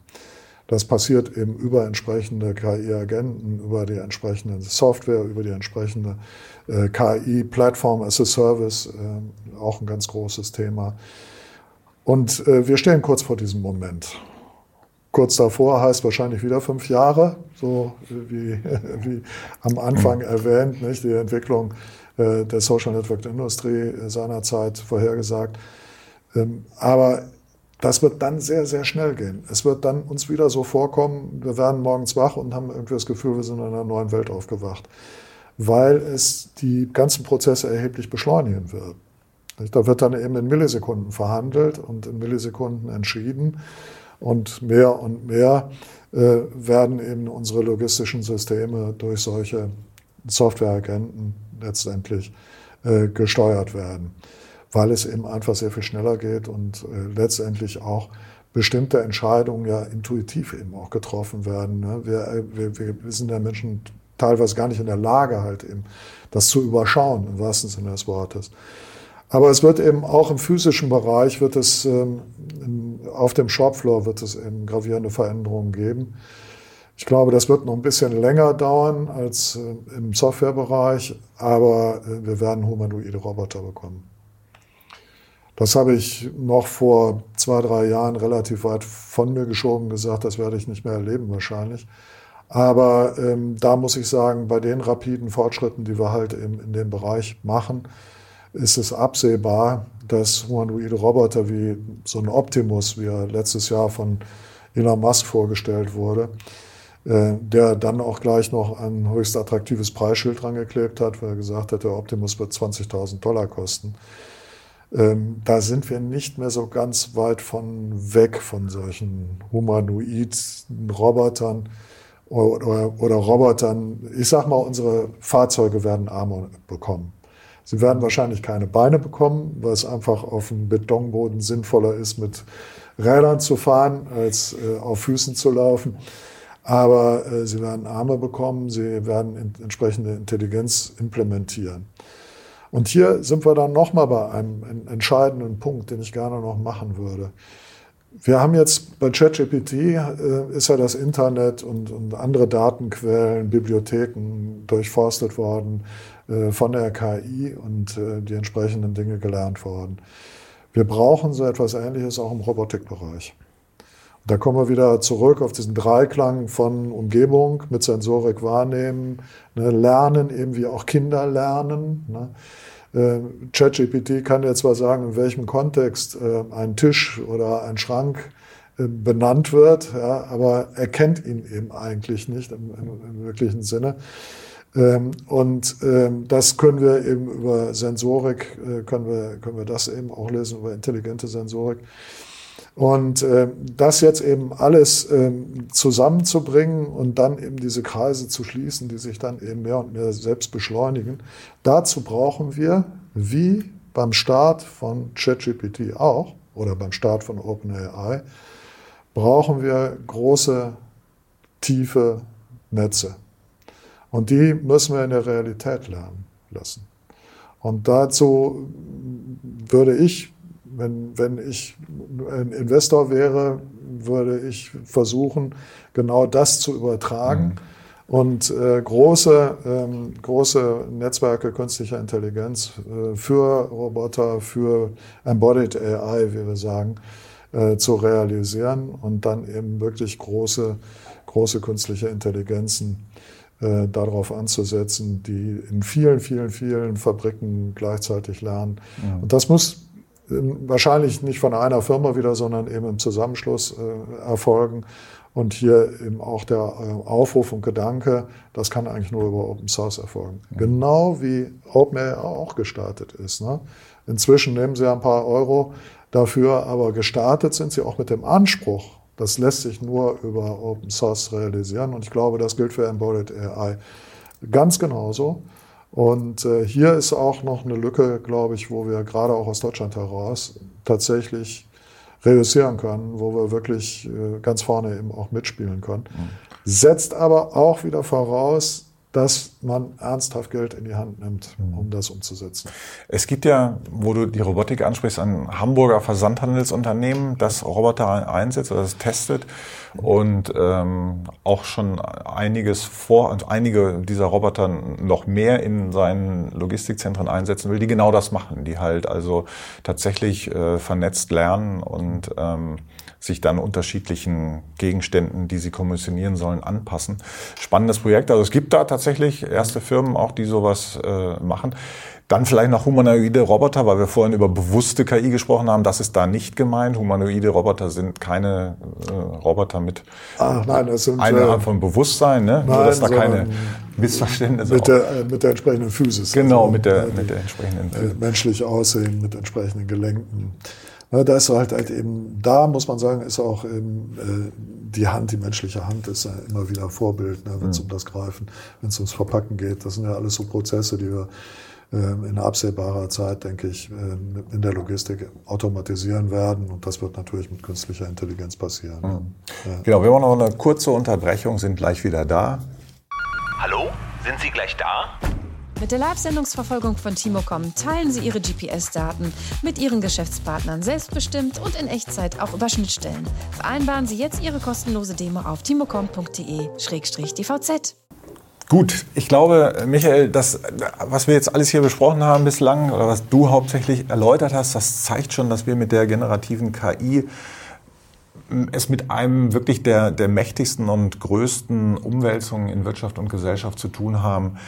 Das passiert eben über entsprechende KI-Agenten, über die entsprechende Software, über die entsprechende äh, KI, Platform as a Service, äh, auch ein ganz großes Thema. Und äh, wir stehen kurz vor diesem Moment. Kurz davor heißt wahrscheinlich wieder fünf Jahre, so wie, wie am Anfang erwähnt, nicht? die Entwicklung äh, der Social Network Industrie seinerzeit vorhergesagt. Ähm, aber das wird dann sehr, sehr schnell gehen. Es wird dann uns wieder so vorkommen, wir werden morgens wach und haben irgendwie das Gefühl, wir sind in einer neuen Welt aufgewacht, weil es die ganzen Prozesse erheblich beschleunigen wird. Da wird dann eben in Millisekunden verhandelt und in Millisekunden entschieden. Und mehr und mehr äh, werden eben unsere logistischen Systeme durch solche Softwareagenten letztendlich äh, gesteuert werden, weil es eben einfach sehr viel schneller geht und äh, letztendlich auch bestimmte Entscheidungen ja intuitiv eben auch getroffen werden. Ne? Wir, äh, wir, wir sind ja Menschen teilweise gar nicht in der Lage, halt eben das zu überschauen, im wahrsten Sinne des Wortes. Aber es wird eben auch im physischen Bereich, wird es ähm, auf dem Shopfloor wird es eben gravierende Veränderungen geben. Ich glaube, das wird noch ein bisschen länger dauern als äh, im Softwarebereich, aber äh, wir werden humanoide Roboter bekommen. Das habe ich noch vor zwei, drei Jahren relativ weit von mir geschoben gesagt, das werde ich nicht mehr erleben wahrscheinlich. Aber ähm, da muss ich sagen, bei den rapiden Fortschritten, die wir halt in, in dem Bereich machen, ist es absehbar, dass humanoide Roboter wie so ein Optimus, wie er letztes Jahr von Elon Musk vorgestellt wurde, äh, der dann auch gleich noch ein höchst attraktives Preisschild dran geklebt hat, weil er gesagt hat, der Optimus wird 20.000 Dollar kosten. Ähm, da sind wir nicht mehr so ganz weit von weg von solchen humanoiden Robotern oder, oder Robotern. Ich sag mal, unsere Fahrzeuge werden Arme bekommen. Sie werden wahrscheinlich keine Beine bekommen, weil es einfach auf dem Betonboden sinnvoller ist, mit Rädern zu fahren, als äh, auf Füßen zu laufen. Aber äh, sie werden Arme bekommen, sie werden in, entsprechende Intelligenz implementieren. Und hier sind wir dann nochmal bei einem entscheidenden Punkt, den ich gerne noch machen würde. Wir haben jetzt bei ChatGPT äh, ist ja das Internet und, und andere Datenquellen, Bibliotheken durchforstet worden. Äh, von der KI und äh, die entsprechenden Dinge gelernt worden. Wir brauchen so etwas Ähnliches auch im Robotikbereich. Da kommen wir wieder zurück auf diesen Dreiklang von Umgebung mit Sensorik wahrnehmen, ne, lernen, eben wie auch Kinder lernen. Ne. Äh, ChatGPT kann jetzt zwar sagen, in welchem Kontext ein Tisch oder ein Schrank benannt wird, ja, aber er kennt ihn eben eigentlich nicht im, im, im wirklichen Sinne. Ähm, und ähm, das können wir eben über Sensorik, äh, können, wir, können wir das eben auch lösen, über intelligente Sensorik. Und äh, das jetzt eben alles zusammenzubringen und dann eben diese Kreise zu schließen, die sich dann eben mehr und mehr selbst beschleunigen, dazu brauchen wir, wie beim Start von ChatGPT auch oder beim Start von OpenAI, brauchen wir große, tiefe Netze. Und die müssen wir in der Realität lernen lassen. Und dazu würde ich wenn, wenn ich ein Investor wäre, würde ich versuchen, genau das zu übertragen. Mhm. Und äh, große, ähm, große Netzwerke künstlicher Intelligenz äh, für Roboter, für Embodied AI, wie wir sagen, äh, zu realisieren und dann eben wirklich große, große künstliche Intelligenzen äh, darauf anzusetzen, die in vielen, vielen, vielen Fabriken gleichzeitig lernen. Ja. Und das muss ähm, wahrscheinlich nicht von einer Firma wieder, sondern eben im Zusammenschluss äh, erfolgen. Und hier eben auch der äh, Aufruf und Gedanke, das kann eigentlich nur über Open Source erfolgen. Ja. Genau wie OpenAI auch gestartet ist. Ne? Inzwischen nehmen sie ein paar Euro dafür, aber gestartet sind sie auch mit dem Anspruch, das lässt sich nur über Open Source realisieren. Und ich glaube, das gilt für Embodied AI ganz genauso. Und äh, hier ist auch noch eine Lücke, glaube ich, wo wir gerade auch aus Deutschland heraus tatsächlich reüssieren können, wo wir wirklich äh, ganz vorne eben auch mitspielen können. Mhm. Setzt aber auch wieder voraus, dass man ernsthaft Geld in die Hand nimmt, mhm. um das umzusetzen. Es gibt ja, wo du die Robotik ansprichst, ein Hamburger Versandhandelsunternehmen, das Roboter einsetzt oder das testet und ähm, auch schon einiges vor und einige dieser Roboter noch mehr in seinen Logistikzentren einsetzen will, die genau das machen, die halt also tatsächlich äh, vernetzt lernen und ähm, sich dann unterschiedlichen Gegenständen, die sie kommissionieren sollen, anpassen. Spannendes Projekt. Also es gibt da tatsächlich erste Firmen auch, die sowas äh, machen. Dann vielleicht noch humanoide Roboter, weil wir vorhin über bewusste KI gesprochen haben. Das ist da nicht gemeint. Humanoide Roboter sind keine äh, Roboter mit Ach, nein, das sind, einer Art von Bewusstsein, ne? Nein, Nur, dass da keine Missverständnisse mit der, äh, mit der entsprechenden Physis. Genau, also, mit der, äh, mit der entsprechenden Physis. Menschlich aussehen, mit entsprechenden Gelenken. Ja, da ist halt, halt eben, da muss man sagen, ist auch eben, äh, die Hand, die menschliche Hand ist ja immer wieder Vorbild, ne, wenn es mhm. um das Greifen, wenn es ums Verpacken geht. Das sind ja alles so Prozesse, die wir äh, in absehbarer Zeit, denke ich, äh, in der Logistik automatisieren werden. Und das wird natürlich mit künstlicher Intelligenz passieren. Mhm. Ja. Genau, wir machen noch eine kurze Unterbrechung, sind gleich wieder da. Hallo, sind Sie gleich da? Mit der Live-Sendungsverfolgung von Timocom teilen Sie Ihre GPS-Daten mit Ihren Geschäftspartnern selbstbestimmt und in Echtzeit auch über Schnittstellen. Vereinbaren Sie jetzt Ihre kostenlose Demo auf timocom.de-dvz. Gut, ich glaube, Michael, das, was wir jetzt alles hier besprochen haben bislang oder was du hauptsächlich erläutert hast, das zeigt schon, dass wir mit der generativen KI es mit einem wirklich der, der mächtigsten und größten Umwälzungen in Wirtschaft und Gesellschaft zu tun haben,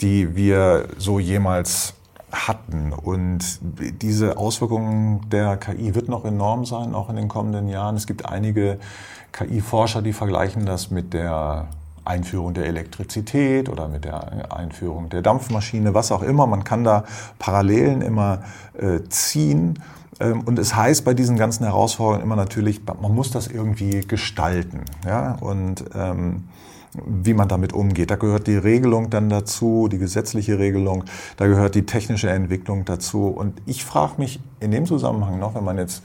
die wir so jemals hatten. Und diese Auswirkungen der KI wird noch enorm sein, auch in den kommenden Jahren. Es gibt einige KI-Forscher, die vergleichen das mit der Einführung der Elektrizität oder mit der Einführung der Dampfmaschine, was auch immer. Man kann da Parallelen immer äh, ziehen. Ähm, und es heißt bei diesen ganzen Herausforderungen immer natürlich, man muss das irgendwie gestalten. Ja? Und ähm, wie man damit umgeht. Da gehört die Regelung dann dazu, die gesetzliche Regelung, da gehört die technische Entwicklung dazu. Und ich frage mich in dem Zusammenhang noch, wenn man jetzt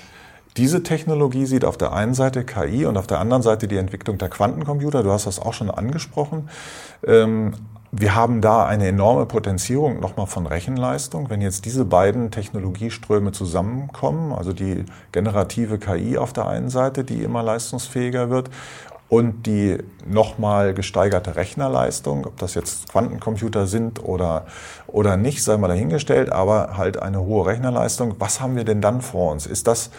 diese Technologie sieht, auf der einen Seite KI und auf der anderen Seite die Entwicklung der Quantencomputer, du hast das auch schon angesprochen. Ähm, wir haben da eine enorme Potenzierung nochmal von Rechenleistung. Wenn jetzt diese beiden Technologieströme zusammenkommen, also die generative KI auf der einen Seite, die immer leistungsfähiger wird, und die nochmal gesteigerte Rechnerleistung, ob das jetzt Quantencomputer sind oder, oder nicht, sei mal dahingestellt, aber halt eine hohe Rechnerleistung. Was haben wir denn dann vor uns? Ist das,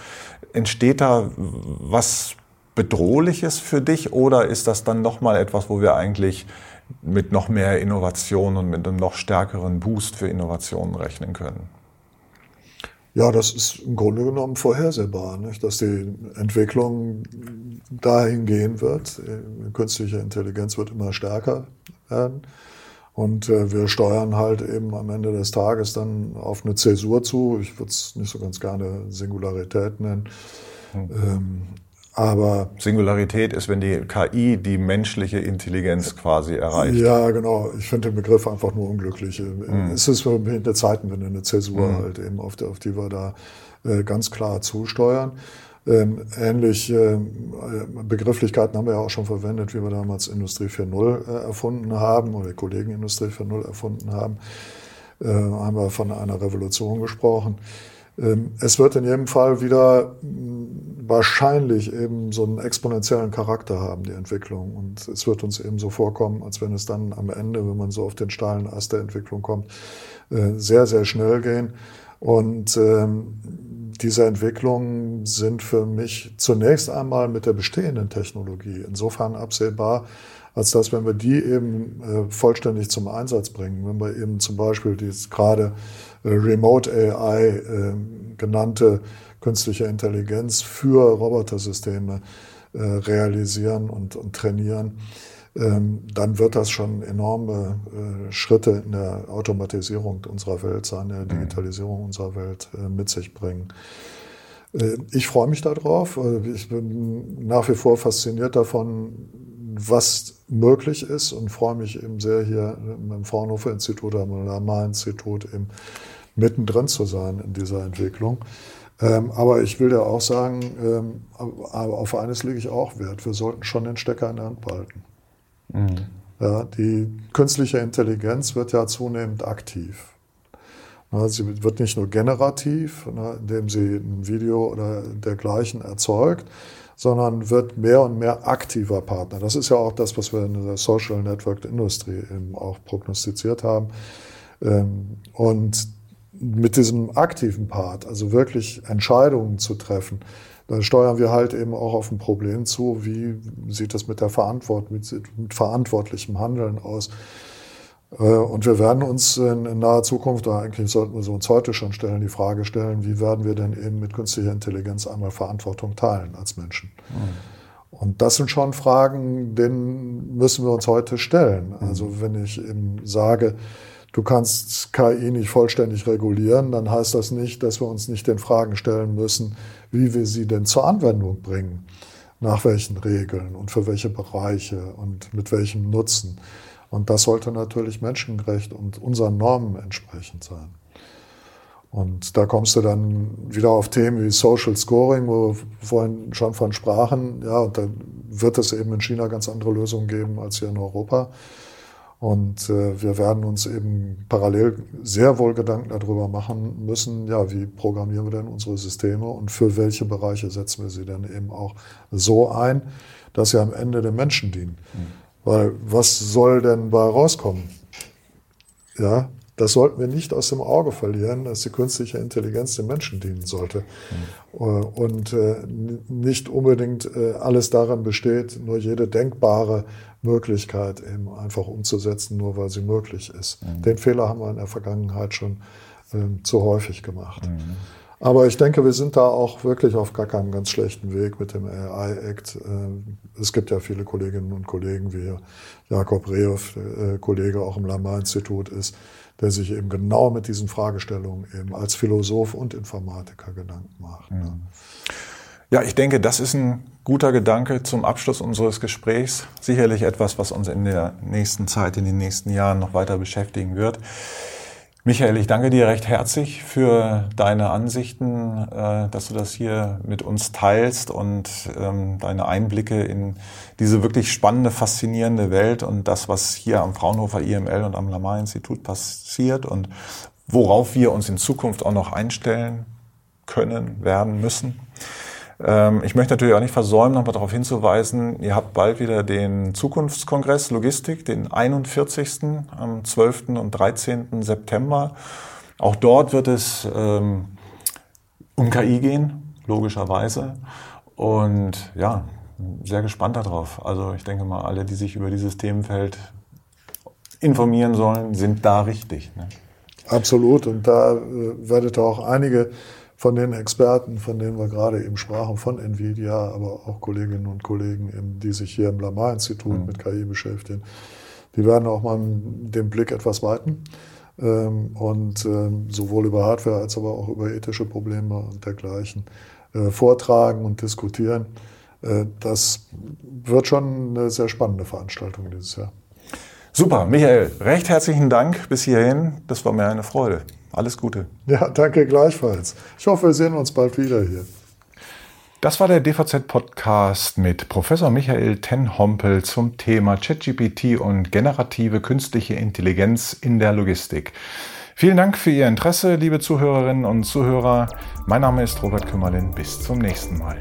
entsteht da was Bedrohliches für dich oder ist das dann nochmal etwas, wo wir eigentlich mit noch mehr Innovation und mit einem noch stärkeren Boost für Innovationen rechnen können? Ja, das ist im Grunde genommen vorhersehbar, nicht? dass die Entwicklung dahin gehen wird. Künstliche Intelligenz wird immer stärker werden. Und äh, wir steuern halt eben am Ende des Tages dann auf eine Zäsur zu. Ich würde es nicht so ganz gerne Singularität nennen. Hm. Ähm, aber Singularität ist, wenn die KI die menschliche Intelligenz quasi erreicht. Ja, genau. Ich finde den Begriff einfach nur unglücklich. Mhm. Es ist mich eine Zeitenwende, eine Zäsur mhm. halt eben, auf die, auf die wir da äh, ganz klar zusteuern. Ähm, ähnlich äh, Begrifflichkeiten haben wir ja auch schon verwendet, wie wir damals Industrie 4.0 äh, erfunden haben oder Kollegen Industrie 4.0 erfunden haben. Äh, haben wir von einer Revolution gesprochen. Ähm, es wird in jedem Fall wieder mm, wahrscheinlich eben so einen exponentiellen Charakter haben, die Entwicklung. Und es wird uns eben so vorkommen, als wenn es dann am Ende, wenn man so auf den steilen Ast der Entwicklung kommt, äh, sehr, sehr schnell gehen. Und ähm, diese Entwicklungen sind für mich zunächst einmal mit der bestehenden Technologie insofern absehbar, als dass, wenn wir die eben äh, vollständig zum Einsatz bringen, wenn wir eben zum Beispiel dieses gerade äh, Remote AI äh, genannte künstliche Intelligenz für Robotersysteme äh, realisieren und, und trainieren, dann wird das schon enorme äh, Schritte in der Automatisierung unserer Welt sein, der mhm. Digitalisierung unserer Welt äh, mit sich bringen. Äh, ich freue mich darauf. Ich bin nach wie vor fasziniert davon, was möglich ist und freue mich eben sehr hier im Fraunhofer Institut, am Lamar-Institut eben mittendrin zu sein in dieser Entwicklung. Ähm, aber ich will ja auch sagen, ähm, auf eines lege ich auch Wert. Wir sollten schon den Stecker in der Hand behalten. Mhm. Ja, die künstliche Intelligenz wird ja zunehmend aktiv. Sie wird nicht nur generativ, indem sie ein Video oder dergleichen erzeugt, sondern wird mehr und mehr aktiver Partner. Das ist ja auch das, was wir in der Social Network Industry eben auch prognostiziert haben. Ähm, und mit diesem aktiven Part, also wirklich Entscheidungen zu treffen, da steuern wir halt eben auch auf ein Problem zu, wie sieht das mit der Verantwortung, mit, mit verantwortlichem Handeln aus. Äh, und wir werden uns in, in, naher Zukunft, oder eigentlich sollten wir uns heute schon stellen, die Frage stellen, wie werden wir denn eben mit künstlicher Intelligenz einmal Verantwortung teilen als Menschen? Mhm. Und das sind schon Fragen, denen müssen wir uns heute stellen. Also mhm. wenn ich eben sage, du kannst KI nicht vollständig regulieren, dann heißt das nicht, dass wir uns nicht den Fragen stellen müssen, wie wir sie denn zur Anwendung bringen, nach welchen Regeln und für welche Bereiche und mit welchem Nutzen. Und das sollte natürlich menschengerecht und unseren Normen entsprechend sein. Und da kommst du dann wieder auf Themen wie Social Scoring, wo wir vorhin schon von sprachen. Ja, und da wird es eben in China ganz andere Lösungen geben als hier in Europa. Und äh, wir werden uns eben parallel sehr wohl Gedanken darüber machen müssen, ja, wie programmieren wir denn unsere Systeme und für welche Bereiche setzen wir sie denn eben auch so ein, dass sie am Ende den Menschen dienen. Mhm. Weil was soll denn bei rauskommen? Ja, das sollten wir nicht aus dem Auge verlieren, dass die künstliche Intelligenz den Menschen dienen sollte. Mhm. Und äh, nicht unbedingt äh, alles daran besteht, nur jede denkbare Möglichkeit eben einfach umzusetzen, nur weil sie möglich ist. Mhm. Den Fehler haben wir in der Vergangenheit schon äh, zu häufig gemacht. Mhm. Aber ich denke, wir sind da auch wirklich auf gar keinem ganz schlechten Weg mit dem AI Act. Äh, es gibt ja viele Kolleginnen und Kollegen, wie Jakob Rehoff, Kollege auch im Lamar-Institut ist, der sich eben genau mit diesen Fragestellungen eben als Philosoph und Informatiker Gedanken macht. Mhm. Ja, ich denke, das ist ein guter Gedanke zum Abschluss unseres Gesprächs. Sicherlich etwas, was uns in der nächsten Zeit, in den nächsten Jahren noch weiter beschäftigen wird. Michael, ich danke dir recht herzlich für deine Ansichten, äh, dass du das hier mit uns teilst und ähm, deine Einblicke in diese wirklich spannende, faszinierende Welt und das, was hier am Fraunhofer IML und am Lamar-Institut passiert und worauf wir uns in Zukunft auch noch einstellen können, werden müssen. Ähm, ich möchte natürlich auch nicht versäumen, nochmal darauf hinzuweisen, ihr habt bald wieder den Zukunftskongress Logistik, den 41. am 12. und 13. September. Auch dort wird es ähm, um KI gehen, logischerweise. Und ja, sehr gespannt darauf. Also ich denke mal, alle, die sich über dieses Themenfeld informieren sollen, sind da richtig. Ne? Absolut. Und da äh, werdet ihr auch einige von den Experten, von denen wir gerade eben sprachen, von NVIDIA, aber auch Kolleginnen und Kollegen, die sich hier im Lamar-Institut mhm. mit KI beschäftigen, die werden auch mal den Blick etwas weiten ähm, und ähm, sowohl über Hardware als aber auch über ethische Probleme und dergleichen äh, vortragen und diskutieren. Äh, das wird schon eine sehr spannende Veranstaltung dieses Jahr. Super, Michael, recht herzlichen Dank bis hierhin. Das war mir eine Freude. Alles Gute. Ja, danke gleichfalls. Ich hoffe, wir sehen uns bald wieder hier. Das war der DVZ-Podcast mit Professor Michael Tenhompel zum Thema ChatGPT und generative künstliche Intelligenz in der Logistik. Vielen Dank für Ihr Interesse, liebe Zuhörerinnen und Zuhörer. Mein Name ist Robert Kümmerlin. Bis zum nächsten Mal.